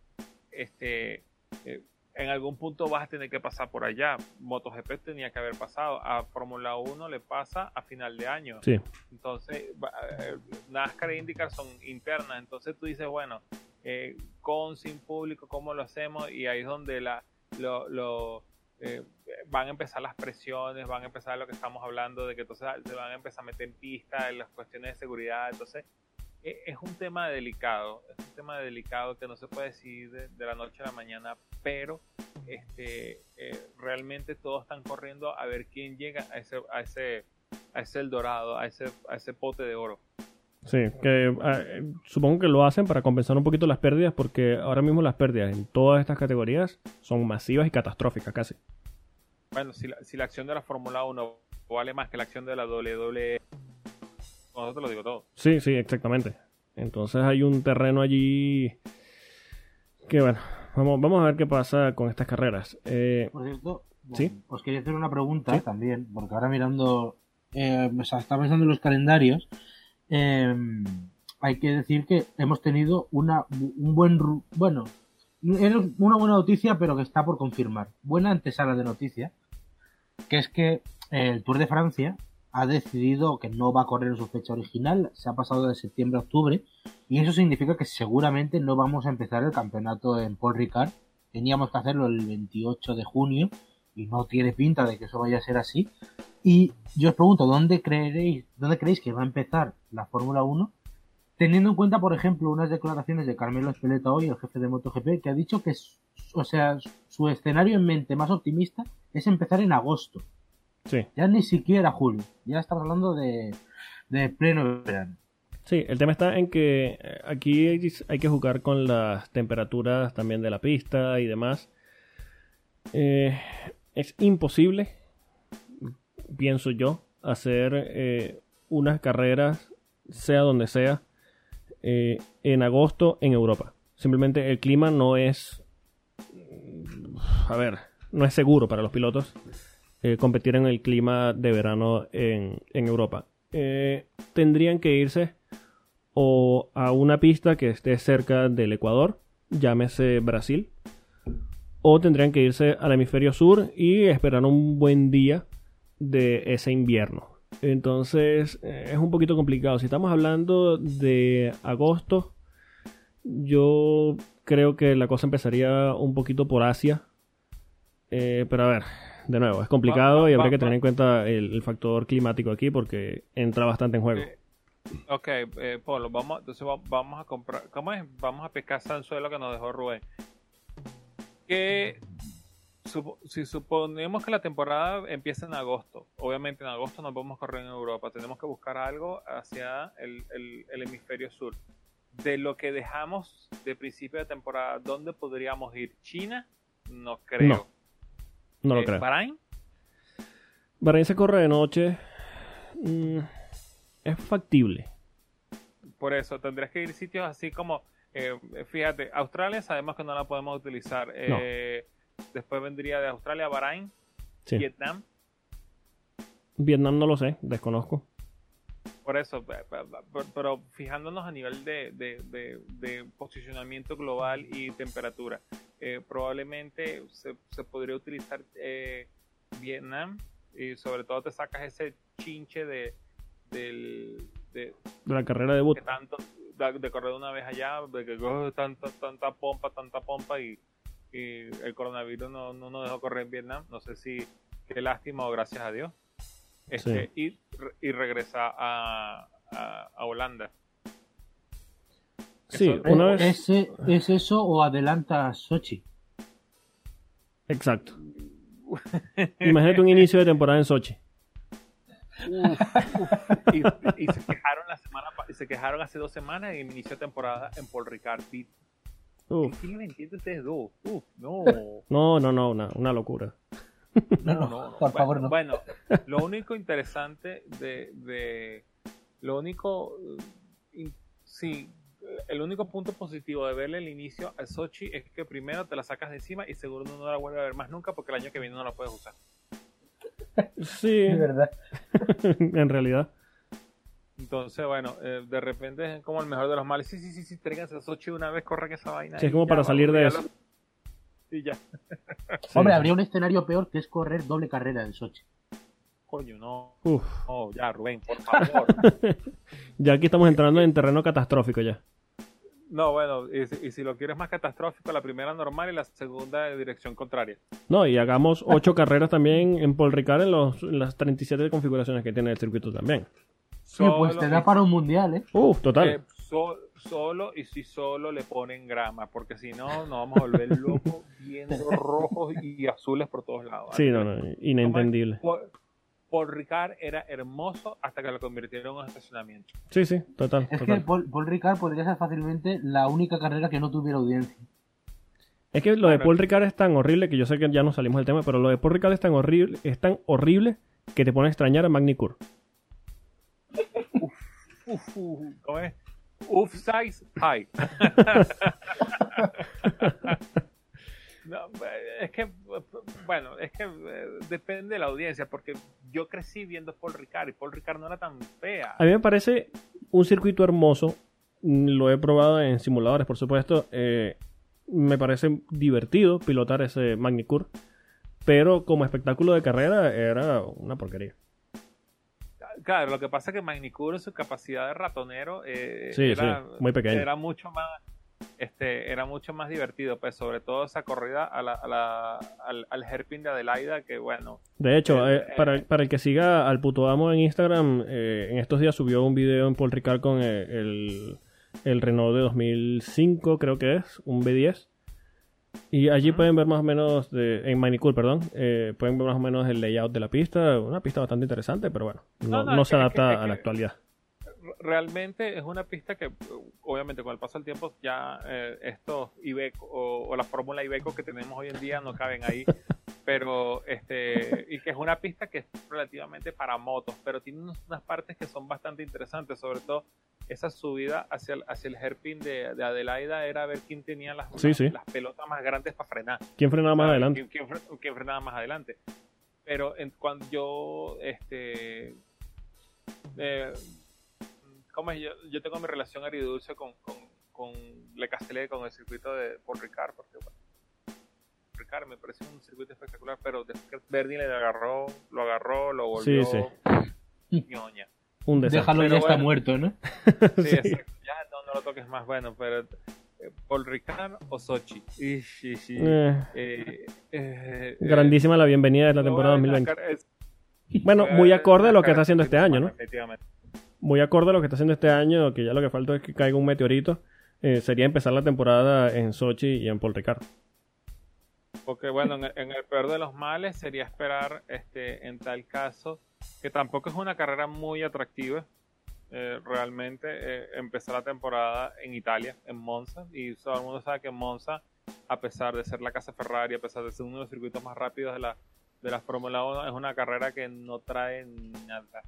S3: este, eh, en algún punto vas a tener que pasar por allá. MotoGP tenía que haber pasado. A Fórmula 1 le pasa a final de año.
S1: Sí.
S3: Entonces, eh, NASCAR e IndyCar son internas. Entonces tú dices, bueno, eh, con, sin público, ¿cómo lo hacemos? Y ahí es donde la, lo, lo eh, van a empezar las presiones, van a empezar lo que estamos hablando de que entonces se van a empezar a meter en pista en las cuestiones de seguridad. Entonces, e, es un tema delicado, es un tema delicado que no se puede decir de, la noche a la mañana, pero este, eh, realmente todos están corriendo a ver quién llega a ese, a ese, a ese El Dorado, a ese, a ese pote de oro.
S1: Sí, que ah, supongo que lo hacen para compensar un poquito las pérdidas, porque ahora mismo las pérdidas en todas estas categorías son masivas y catastróficas casi.
S3: Bueno, si la, si la acción de la Fórmula 1 vale más que la acción de la WWE, no te lo digo todo.
S1: Sí, sí, exactamente. Entonces hay un terreno allí que bueno, vamos, vamos a ver qué pasa con estas carreras. Eh,
S2: Por cierto, os quería hacer una pregunta también, porque ahora mirando, eh, o sea, estaba pensando en los calendarios Em, hay que decir que hemos tenido una, un buen, bueno, una buena noticia, pero que está por confirmar. Buena antesala de noticia, que es que el Tour de Francia ha decidido que no va a correr en su fecha original, se ha pasado de septiembre a octubre, y eso significa que seguramente no vamos a empezar el campeonato en Paul Ricard. Teníamos que hacerlo el 28 de junio, y no tiene pinta de que eso vaya a ser así. Y yo os pregunto, ¿dónde creéis, dónde creéis que va a empezar la Fórmula 1? Teniendo en cuenta, por ejemplo, unas declaraciones de Carmelo Espeleta hoy, el jefe de MotoGP, que ha dicho que, o sea, su escenario en mente más optimista es empezar en agosto.
S1: Sí.
S2: Ya ni siquiera julio. Ya estamos hablando de, de pleno verano.
S1: Sí, el tema está en que eh, aquí hay que jugar con las temperaturas también de la pista y demás. Eh, es imposible pienso yo, hacer eh, unas carreras, sea donde sea, eh, en agosto en Europa. Simplemente el clima no es, a ver, no es seguro para los pilotos eh, competir en el clima de verano en, en Europa. tendrían que irse o a una pista que esté cerca del Ecuador, llámese Brasil, o tendrían que irse al hemisferio sur y esperar un buen día de ese invierno. Entonces eh, es un poquito complicado. Si estamos hablando de agosto, yo creo que la cosa empezaría un poquito por Asia. Eh, pero a ver, de nuevo, es complicado y habrá que tener en cuenta el, factor climático aquí porque entra bastante en juego.
S3: Eh, ok, Polo, vamos, entonces vamos a comprar, ¿cómo es? Vamos a pescar Sanzuelo que nos dejó Rubén. ¿Qué si suponemos que la temporada empieza en agosto, obviamente en agosto no podemos correr en Europa, tenemos que buscar algo hacia el, hemisferio sur. De lo que dejamos de principio de temporada, ¿dónde podríamos ir? ¿China? No creo.
S1: No, lo eh, creo.
S3: ¿Bahrain?
S1: Bahrain se corre de noche. Mm, es factible.
S3: Por eso, tendrías que ir sitios así como, eh, fíjate, Australia sabemos que no la podemos utilizar. Eh, Después vendría de Australia, Bahrein, Vietnam.
S1: Vietnam no lo sé, desconozco.
S3: Por eso, pero fijándonos a nivel de, de, posicionamiento global y temperatura, eh, probablemente se, se, podría utilizar eh, Vietnam y sobre todo te sacas ese chinche de, del, de,
S1: la carrera de boot.
S3: Tanto, de, correr una vez allá, de que oh, tanta, tanta pompa, tanta pompa y, y el coronavirus no, no nos dejó correr en Vietnam. No sé si qué lástima o gracias a Dios. Este, y, y, regresa a, a, Holanda.
S1: Sí, una
S2: vez... ¿Es, ¿Es, eso o adelanta Sochi?
S1: Exacto. Imagínate un inicio de temporada en Sochi.
S3: Y, se quejaron la semana se quejaron hace dos semanas en inicio de temporada en Paul Ricard Pitt. ¿Qué me entienden ustedes dos? no.
S1: No, no, no, una, una locura.
S2: No, no, por favor, no.
S3: Bueno, lo único interesante de, de lo único, sí, el único punto positivo de verle el inicio a Sochi es que primero te la sacas de encima y seguro no la vuelves a ver más nunca porque el año que viene no la puedes usar.
S1: Sí.
S2: Es verdad.
S1: en realidad.
S3: Entonces, bueno, eh, de repente es como el mejor de los males. Sí, sí, sí, sí, tráiganse a Sochi una vez, corren esa vaina.
S1: Sí, es como para salir de eso.
S3: Y ya.
S2: Hombre, habría un escenario peor que es correr doble carrera en Sochi.
S3: Coño, no. Uf. No, ya, Rubén, por favor.
S1: ya aquí estamos entrando en terreno catastrófico ya.
S3: No, bueno, y, si lo quieres más catastrófico, la primera normal y la segunda de dirección contraria.
S1: No, y hagamos ocho carreras también en Paul Ricard en, los, las 37 configuraciones que tiene el circuito también.
S2: Sí, pues te da para un mundial, ¿eh?
S1: Uf, total. Eh,
S3: solo y si solo le ponen grama, porque si no, nos vamos a volver locos viendo rojos y azules por todos lados.
S1: Sí, no, no, inentendible.
S3: Paul, Ricard era hermoso hasta que lo convirtieron en estacionamiento.
S1: Sí, sí, total.
S2: Es que Paul, Ricard podría ser fácilmente la única carrera que no tuviera audiencia.
S1: Es que lo de Paul Ricard es tan horrible que yo sé que ya no salimos del tema, pero lo de Paul Ricard es tan horrible, es tan horrible que te pone a extrañar a Magnicur.
S3: Uf, uf, ¿Cómo es? Uf size high. es que, bueno, es que eh, depende de la audiencia, porque yo crecí viendo Paul Ricard y Paul Ricard no era tan fea.
S1: A mí me parece un circuito hermoso. Lo he probado en simuladores, por supuesto. Eh, me parece divertido pilotar ese Magnicur, pero como espectáculo de carrera era una porquería.
S3: Claro, lo que pasa es que Magnicuro, su capacidad de ratonero eh,
S1: era, muy pequeño.
S3: era mucho más este era mucho más divertido, pues sobre todo esa corrida a la, a la, al, al hairpin de Adelaida, que bueno.
S1: De hecho, eh, para, para, el que siga al puto amo en Instagram, eh, en estos días subió un video en Paul Ricard con el, el Renault de 2005, creo que es, un B10. Y allí pueden ver más o menos, de, en Manicool, perdón, eh, pueden ver más o menos el layout de la pista, una pista bastante interesante, pero bueno, no, se adapta a la actualidad.
S3: Realmente es una pista que, obviamente, con el paso del tiempo, ya eh, estos Ibeco o, la fórmula Ibeco que tenemos hoy en día no caben ahí, pero este, y que es una pista que es relativamente para motos, pero tiene unas partes que son bastante interesantes, sobre todo esa subida hacia el, hacia el hairpin de, Adelaida era ver quién tenía las, las, pelotas más grandes para frenar.
S1: ¿Quién frenaba más adelante?
S3: ¿Quién, frenaba más adelante? Pero en, cuando yo, este, eh, ¿cómo es? Yo, yo, tengo mi relación aridulce con, con, con Le Castellet, con el circuito de por Ricard, porque bueno, Ricard me parece un circuito espectacular, pero después que Verdi le agarró, lo agarró, lo volvió
S1: sí,
S3: sí. ñoña.
S2: Déjalo, ya está muerto, ¿no?
S3: Sí, Ya no, lo toques más. Bueno, pero eh, Paul Ricard o Sochi. Sí, sí, eh.
S1: Eh, Grandísima la bienvenida de la temporada 2020. bueno, muy acorde a lo que está haciendo este año, ¿no? Muy acorde a lo que está haciendo este año, que ya lo que falta es que caiga un meteorito. sería empezar la temporada en Sochi y en Paul.
S3: Porque bueno, en el, en el, peor de los males sería esperar, este, en tal caso, que tampoco es una carrera muy atractiva. Eh, realmente eh, empezar la temporada en Italia, en Monza, y todo el mundo sabe que Monza, a pesar de ser la casa Ferrari, a pesar de ser uno de los circuitos más rápidos de la, de la Fórmula 1, es una carrera que no trae nada,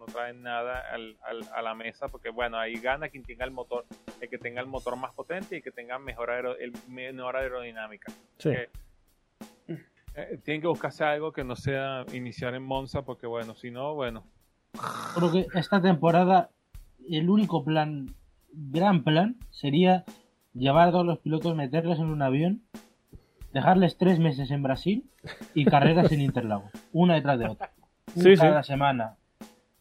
S3: no trae nada al, al, a la mesa, porque bueno, ahí gana quien tenga el motor, el que tenga el motor más potente y que tenga mejor, el, menor aerodinámica.
S1: Sí.
S3: Eh, tienen que buscarse algo que no sea iniciar en Monza, porque bueno, si no, bueno,
S2: creo que esta temporada el único plan, gran plan, sería llevar a todos los pilotos, meterlos en un avión, dejarles tres meses en Brasil y carreras en Interlagos, una detrás de otra.
S1: Sí,
S2: cada
S1: sí.
S2: semana.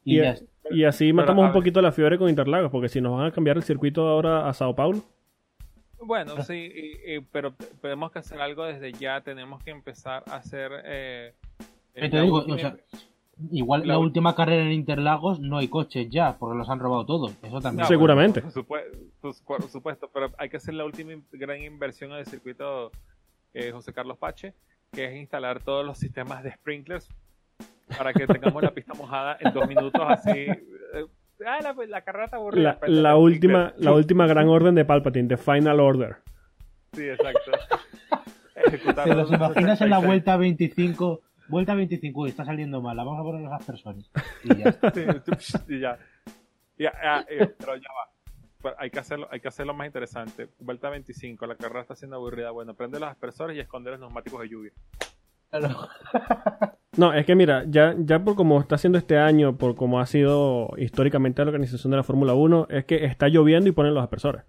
S2: Y,
S1: Y,
S2: ya está.
S1: y así matamos un poquito la fiebre con Interlagos, porque si nos van a cambiar el circuito ahora a Sao Paulo,
S3: Bueno, sí, y- y- pero tenemos que hacer algo desde ya. Tenemos que empezar a hacer. Eh,
S2: te digo,
S3: última-
S2: o sea, igual
S3: la
S2: última carrera en Interlagos no hay coches ya, porque los han robado todos. Eso también.
S3: No,
S1: Seguramente.
S3: bueno, por, supue- por su- por supuesto, pero hay que hacer la última gran inversión en el circuito eh, José Carlos Pache, que es instalar todos los sistemas de sprinklers para que tengamos la pista mojada en dos minutos así. ah, la, la carrera está aburrida.
S1: la, última, la última gran orden de Palpatine, The Final Order.
S3: Sí, exacto.
S2: ¿Te los imaginas en la
S3: 66.
S2: vuelta 25? Vuelta 25 y está saliendo mal, la vamos a poner los aspersores. Y ya está.
S3: Sí, y ya. Ya, ya, eh, pero ya va. Pero hay que hacerlo, hay que hacerlo más interesante. Vuelta 25, la carrera está siendo aburrida. Bueno, prende los aspersores y esconde los neumáticos de lluvia.
S2: Claro.
S1: No, es que mira, ya, ya por como está haciendo este año, por como ha sido históricamente la organización de la Fórmula 1, es que está lloviendo y ponen los aspersores.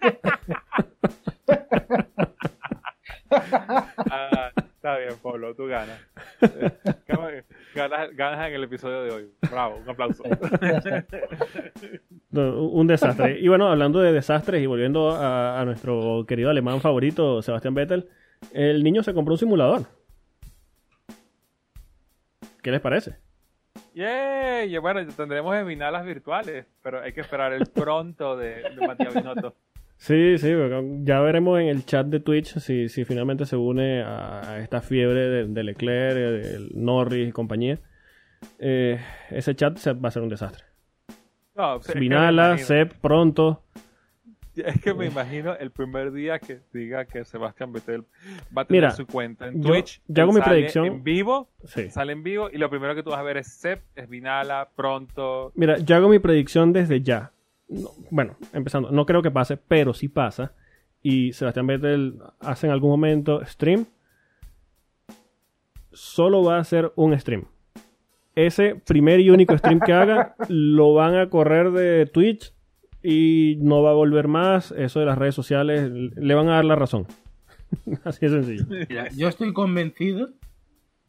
S3: Ah, está bien, Pablo, tú ganas. Ganas, ganas en el episodio de hoy. Bravo, un aplauso.
S1: No, un desastre. Y bueno, hablando de desastres y volviendo a, a nuestro querido alemán favorito, Sebastián Vettel, el niño se compró un simulador. ¿Qué les parece?
S3: Yay, y bueno, tendremos Evinalas virtuales, pero hay que esperar el pronto de, de Matías Binotto.
S1: Sí, sí, ya veremos en el chat de Twitch si, si finalmente se une a, esta fiebre de, de Leclerc, de Norris y compañía. Eh, ese chat va a ser un desastre.
S3: No,
S1: Vinala, Sep, pronto.
S3: Es que me imagino el primer día que diga que Sebastián Vettel va a tener
S1: Mira,
S3: su cuenta en
S1: yo-
S3: Twitch.
S1: yo hago mi predicción.
S3: En vivo,
S1: Sí.
S3: sale en vivo y lo primero que tú vas a ver es Sep, es Vinala, pronto.
S1: Mira, yo hago mi predicción desde ya. No, bueno, empezando, no creo que pase, pero si pasa. Y Sebastián Vettel hace en algún momento stream. Solo va a ser un stream. Ese primer y único stream que haga lo van a correr de Twitch y no va a volver más. Eso de las redes sociales le van a dar la razón. Así de sencillo.
S2: Mira, yo estoy convencido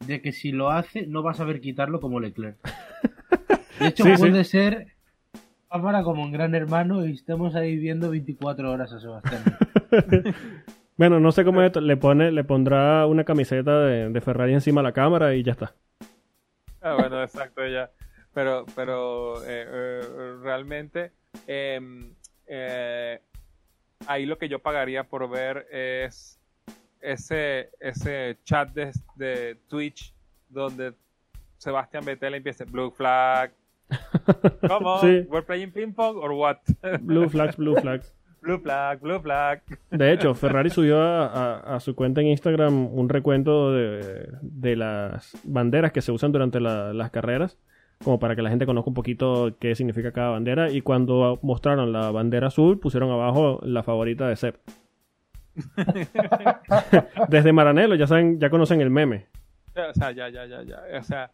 S2: de que si lo hace, no vas a ver quitarlo como Leclerc. De hecho,
S1: Sí, sí.
S2: puede ser cámara como un gran hermano y estemos ahí viendo 24 horas a Sebastián.
S1: Bueno, no sé cómo es esto. Le, pone, le pondrá una camiseta de, de Ferrari encima de la cámara y ya está.
S3: Ah, bueno, exacto, ya. Pero, pero eh, eh, realmente eh, eh, ahí lo que yo pagaría por ver es ese, ese chat de, de Twitch donde Sebastián Vettel empieza Blue Flag. ¿Cómo?
S1: Sí.
S3: ¿We're playing ping pong or what?
S1: Blue flags, blue flags.
S3: blue Flag, Blue Flag.
S1: De hecho, Ferrari subió a, a- a su cuenta en Instagram un recuento de, de las banderas que se usan durante la- las carreras, como para que la gente conozca un poquito qué significa cada bandera. Y cuando mostraron la bandera azul, pusieron abajo la favorita de Sep. Desde Maranello, ya saben, ya conocen el meme.
S3: O sea, ya, ya, ya, ya. O sea,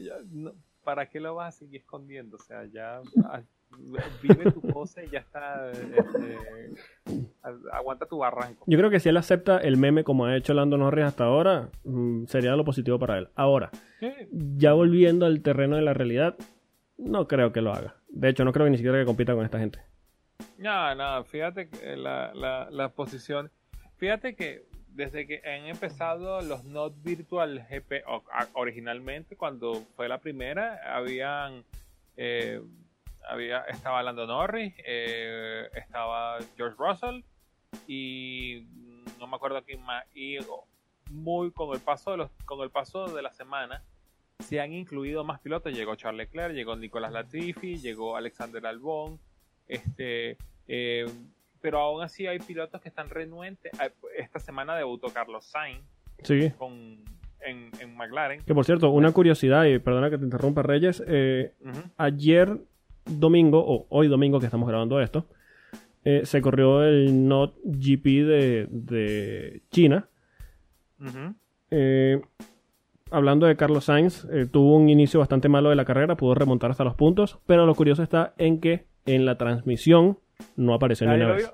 S3: ya, no, ¿para qué lo vas a seguir escondiendo? O sea, ya ah, vive tu cosa y ya está. este, aguanta tu barranco.
S1: Yo creo que si él acepta el meme como ha hecho Lando Norris hasta ahora, mm, sería lo positivo para él. Ahora,
S3: Sí,
S1: ya volviendo al terreno de la realidad, no creo que lo haga. De hecho, no creo que ni siquiera que compita con esta gente.
S3: No, no, fíjate que la, la, la posición. Fíjate que desde que han empezado los Not Virtual GP, originalmente cuando fue la primera, habían. eh, había, estaba Lando Norris, eh, estaba George Russell y no me acuerdo quién más. Y muy con el paso de los, con el paso de la semana se han incluido más pilotos. Llegó Charles Leclerc, llegó Nicolás Latifi, llegó Alexander Albon, este, eh, pero aún así hay pilotos que están renuentes. Ah, Esta semana debutó Carlos Sainz
S1: Sí.
S3: con, en, en McLaren.
S1: Que por cierto, una curiosidad, y perdona que te interrumpa Reyes, eh, ayer domingo, o hoy domingo que estamos grabando esto, eh, se corrió el Not GP de, de China. Eh, hablando de Carlos Sainz, eh, tuvo un inicio bastante malo de la carrera, pudo remontar hasta los puntos, pero lo curioso está en que en la transmisión no apareció ni una vez.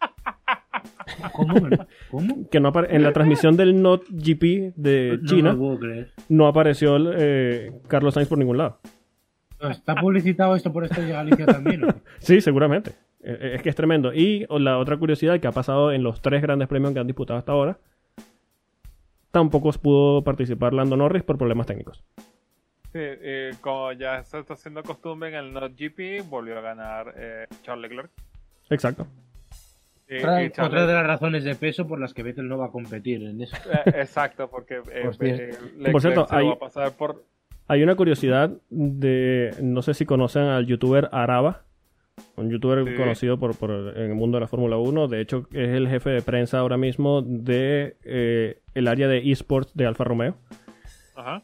S2: ¿Cómo? ¿Cómo?
S1: Que no apare- en la transmisión del Not GP de China
S2: lo puedo creer.
S1: no apareció eh, Carlos Sainz por ningún lado.
S2: ¿Está publicitado esto por Estrella Galicia también?
S1: Sí, seguramente. Eh, Es que es tremendo. Y la otra curiosidad que ha pasado en los tres grandes premios que han disputado hasta ahora, tampoco pudo participar Lando Norris por problemas técnicos.
S3: Sí, eh, como ya se está haciendo costumbre en el Not GP, volvió a ganar eh, Charles Leclerc.
S1: Exacto.
S3: Y-
S2: Otra,
S3: y Charles-
S2: otra de las razones de peso por las que Vettel no va a competir en eso.
S3: Eh, exacto, porque eh, eh, Leclerc
S1: Por cierto,
S3: se
S1: hay-
S3: va a pasar por...
S1: Hay una curiosidad de, no sé si conocen al youtuber Araba, un youtuber
S3: Sí.
S1: conocido por, por- en el mundo de la Fórmula 1, de hecho es el jefe de prensa ahora mismo de eh, el área de esports de Alfa Romeo.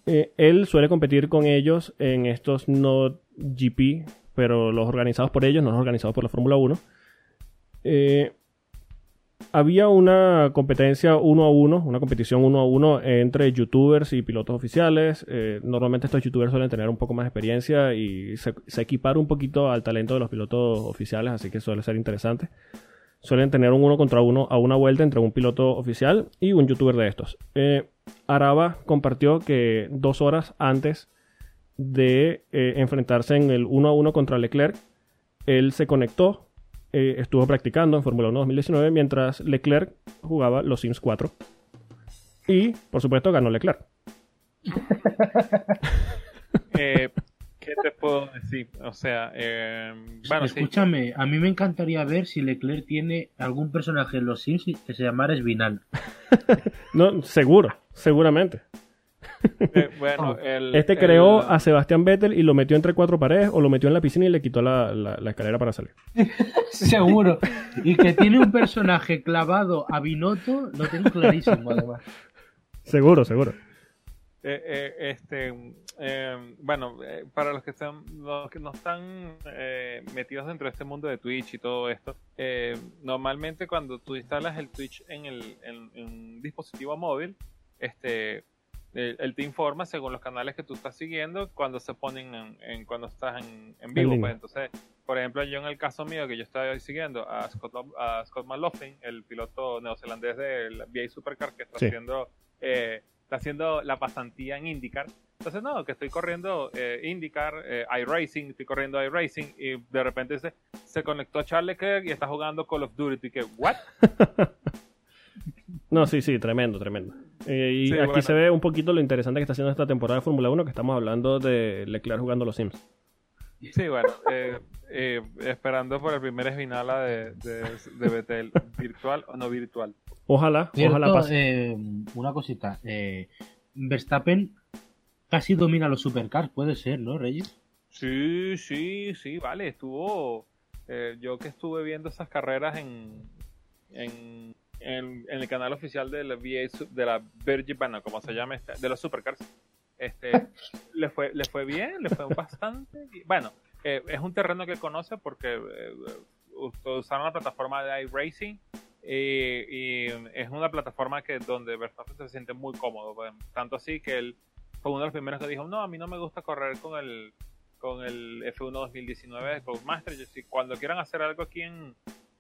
S1: Eh, él suele competir con ellos en estos no GP, pero los organizados por ellos, no los organizados por la Fórmula 1. Eh, había una competencia uno a uno, una competición uno a uno entre youtubers y pilotos oficiales. Eh, normalmente estos youtubers suelen tener un poco más de experiencia y se, se un poquito al talento de los pilotos oficiales, así que suele ser interesante. Suelen tener un uno contra uno a una vuelta entre un piloto oficial y un youtuber de estos. Eh, Araba compartió que dos horas antes de eh, enfrentarse en el 1 a 1 contra Leclerc, él se conectó, eh, estuvo practicando en Fórmula 1 2019 mientras Leclerc jugaba los Sims 4. Y, por supuesto, ganó Leclerc.
S3: ¿Qué te puedo decir? O sea, eh, bueno, sí.
S2: Escúchame, a mí me encantaría ver si Leclerc tiene algún personaje en los Sims que se llamara Esvinal.
S1: No, seguro, seguramente.
S3: Eh, bueno, el,
S1: Este
S3: el-
S1: creó a Sebastián Vettel y lo metió entre cuatro paredes o lo metió en la piscina y le quitó la, la- la escalera para salir.
S2: Seguro. Y que tiene un personaje clavado a Binotto, lo tengo clarísimo, además.
S1: Seguro, seguro.
S3: Eh, eh, este, eh, bueno, eh, para los que están, los que no están eh, metidos dentro de este mundo de Twitch y todo esto, eh, normalmente cuando tú instalas el Twitch en, el, en, en un dispositivo móvil, este, él, él te informa según los canales que tú estás siguiendo cuando se ponen en, en- cuando estás en, en vivo. pues, entonces, por ejemplo, yo en el caso mío que yo estoy siguiendo a Scott, a Scott McLaughlin, el piloto neozelandés del VA Supercar que está
S1: Sí.
S3: haciendo eh, está haciendo la pasantía en IndyCar. Entonces, no, que estoy corriendo eh, IndyCar, eh, iRacing, estoy corriendo iRacing y de repente se, se conectó a Charles Leclerc y está jugando Call of Duty. Y que, ¿what?
S1: No, sí, sí, tremendo, tremendo. Eh, y
S3: Sí,
S1: aquí
S3: bueno.
S1: se ve un poquito lo interesante que está haciendo esta temporada de Fórmula 1, que estamos hablando de Leclerc jugando los Sims.
S3: Sí, bueno, eh, esperando por el primer esvinala de, de, de Betel, virtual o no virtual.
S1: Ojalá,
S2: Cierto,
S1: ojalá pase.
S2: eh, una cosita. eh, Verstappen casi domina los supercars, puede ser, ¿no, Reyes?
S3: Sí, sí, sí, vale, estuvo. eh, yo que estuve viendo esas carreras en, en, en, en el canal oficial de la VA, su- de la Virgin, bueno, como se llama, este, de los Supercars, este, le fue, le fue bien, le fue bastante bien. Bueno, eh, es un terreno que conoce porque eh, us- usaron la plataforma de iRacing y, y es una plataforma que donde Verstappen se siente muy cómodo, pues, tanto así que él fue uno de los primeros que dijo, no, a mí no me gusta correr con el con el F1 2019 de Codemaster. Yo, si cuando quieran hacer algo aquí en,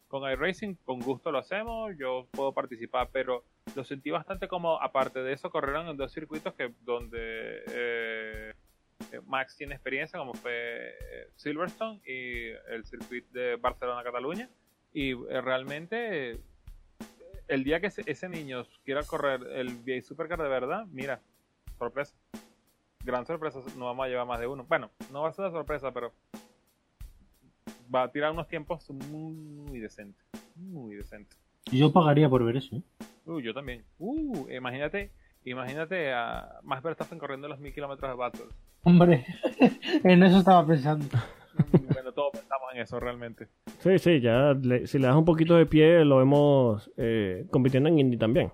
S3: con iRacing, con gusto lo hacemos, yo puedo participar, pero lo sentí bastante como, aparte de eso, corrieron en dos circuitos que donde eh, eh, Max tiene experiencia, como fue eh, Silverstone y el circuito de Barcelona-Cataluña, y eh, realmente eh, el día que ese, niño quiera correr el VA Supercar de verdad, mira, sorpresa gran sorpresa, no vamos a llevar más de uno. Bueno, no va a ser una sorpresa, pero va a tirar unos tiempos muy, decentes. Muy decentes.
S2: Yo pagaría por ver eso. ¿eh?
S3: Uh, yo también. Uh, imagínate, imagínate a Max Verstappen corriendo los mil kilómetros de Battle.
S2: Hombre, en eso estaba pensando.
S3: bueno, todos pensamos en eso realmente.
S1: Sí, sí, ya le- si le das un poquito de pie lo vemos eh, compitiendo en Indy también.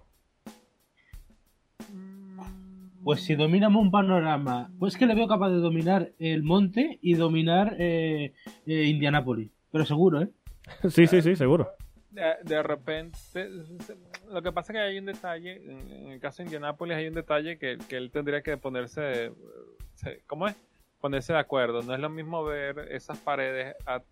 S2: Pues si dominamos un panorama, pues que le veo capaz de dominar el monte y dominar eh, eh, Indianápolis. Pero seguro, ¿eh?
S1: Sí, sí, sí, seguro.
S3: De, de repente, lo que pasa es que hay un detalle, en, el caso de Indianapolis hay un detalle que, que él tendría que ponerse, se- ¿cómo es? Ponerse de acuerdo. No es lo mismo ver esas paredes a,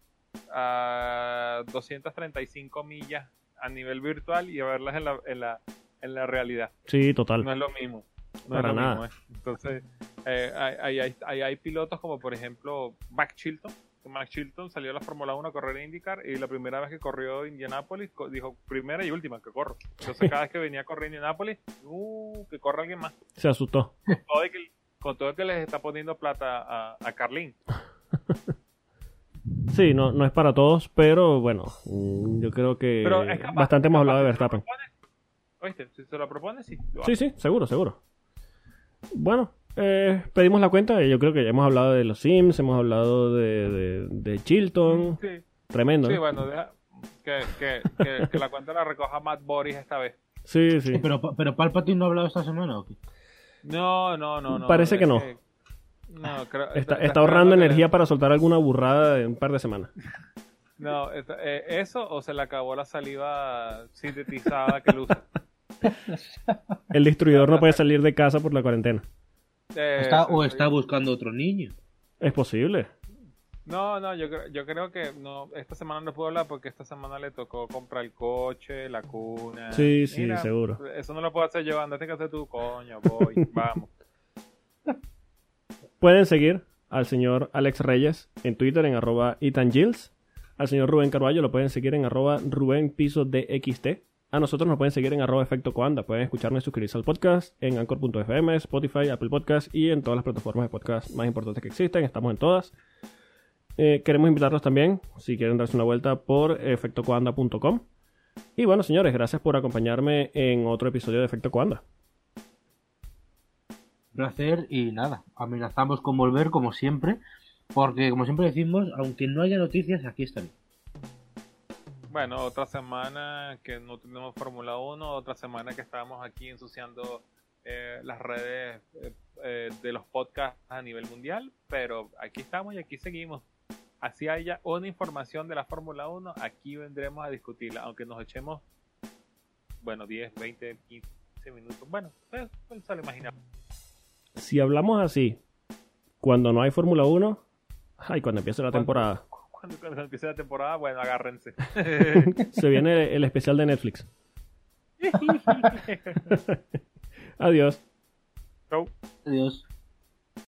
S3: a 235 millas a nivel virtual y a verlas en la, en la, en la realidad.
S1: Sí, total.
S3: No es lo mismo. No
S1: Para
S3: es lo
S1: nada.
S3: mismo, ¿eh? Entonces, eh, hay, hay, hay, pilotos como por ejemplo Max Chilton. Max Chilton salió a la Fórmula 1 a correr en IndyCar y la primera vez que corrió Indianapolis co- dijo primera y última que corro. Entonces cada vez que venía a correr Indianapolis, uh, que corra alguien más.
S1: Se asustó.
S3: Con todo y que, con todo que les está poniendo plata a, a Carlin.
S1: Sí, no, no es para todos, pero bueno, mm, yo creo que
S3: Pero es capaz,
S1: bastante hemos hablado de Verstappen.
S3: Oíste, si se lo propone, sí. lo
S1: Sí, sí, seguro, seguro. Bueno, eh, pedimos la cuenta. Yo creo que ya hemos hablado de los Sims, hemos hablado de, de, de Chilton.
S3: Sí,
S1: Tremendo.
S3: sí,
S1: ¿no?
S3: bueno, deja- que, que, que, que la cuenta la recoja Matt Boris esta vez.
S1: Sí, sí.
S2: Pero, pero Palpatine no ha hablado esta semana o qué?
S3: No, no, no, no.
S1: Parece que no.
S3: no, creo-
S1: Está,
S3: está
S1: está ahorrando energía para soltar alguna burrada en un par de semanas.
S3: No, está- eh, eso o se le acabó la saliva sintetizada que él usa.
S1: El distribuidor no puede salir de casa por la cuarentena.
S3: Eh,
S2: Está,
S3: sí,
S2: o está buscando otro niño.
S1: Es posible.
S3: No, no, yo, creo- yo creo que no, esta semana no puedo hablar porque esta semana le tocó comprar el coche, la cuna.
S1: Sí, sí, seguro.
S3: Eso no lo puedo hacer yo, andate que hacer tú, coño, voy, vamos.
S1: Pueden seguir al señor Alex Reyes en Twitter en arroba etangills. Al señor Rubén Carballo lo pueden seguir en arroba Rubén Piso DXT. A nosotros nos pueden seguir en arroba efecto coanda. Pueden escucharnos y suscribirse al podcast en anchor.fm, Spotify, Apple Podcast y en todas las plataformas de podcast más importantes que existen. Estamos en todas. Eh, queremos invitarlos también, si quieren darse una vuelta, por efectocoanda.com. Y bueno, señores, gracias por acompañarme en otro episodio de Efecto Coanda.
S2: placer y nada, amenazamos con volver como siempre, porque como siempre decimos, aunque no haya noticias, aquí estaré.
S3: Bueno, otra semana que no tenemos Fórmula 1, otra semana que estamos aquí ensuciando eh, las redes eh, eh, de los podcasts a nivel mundial, pero aquí estamos y aquí seguimos. Así haya una información de la Fórmula 1, aquí vendremos a discutirla, aunque nos echemos, bueno, 10, 20, 15 minutos. Bueno, pues, pues se lo imaginamos.
S1: Si hablamos así, cuando no hay Fórmula 1, ay, cuando empiece la temporada,
S3: Cuando, cuando empiece la temporada, bueno, agárrense.
S1: se viene el especial de Netflix. Adiós.
S3: Chau.
S2: Adiós.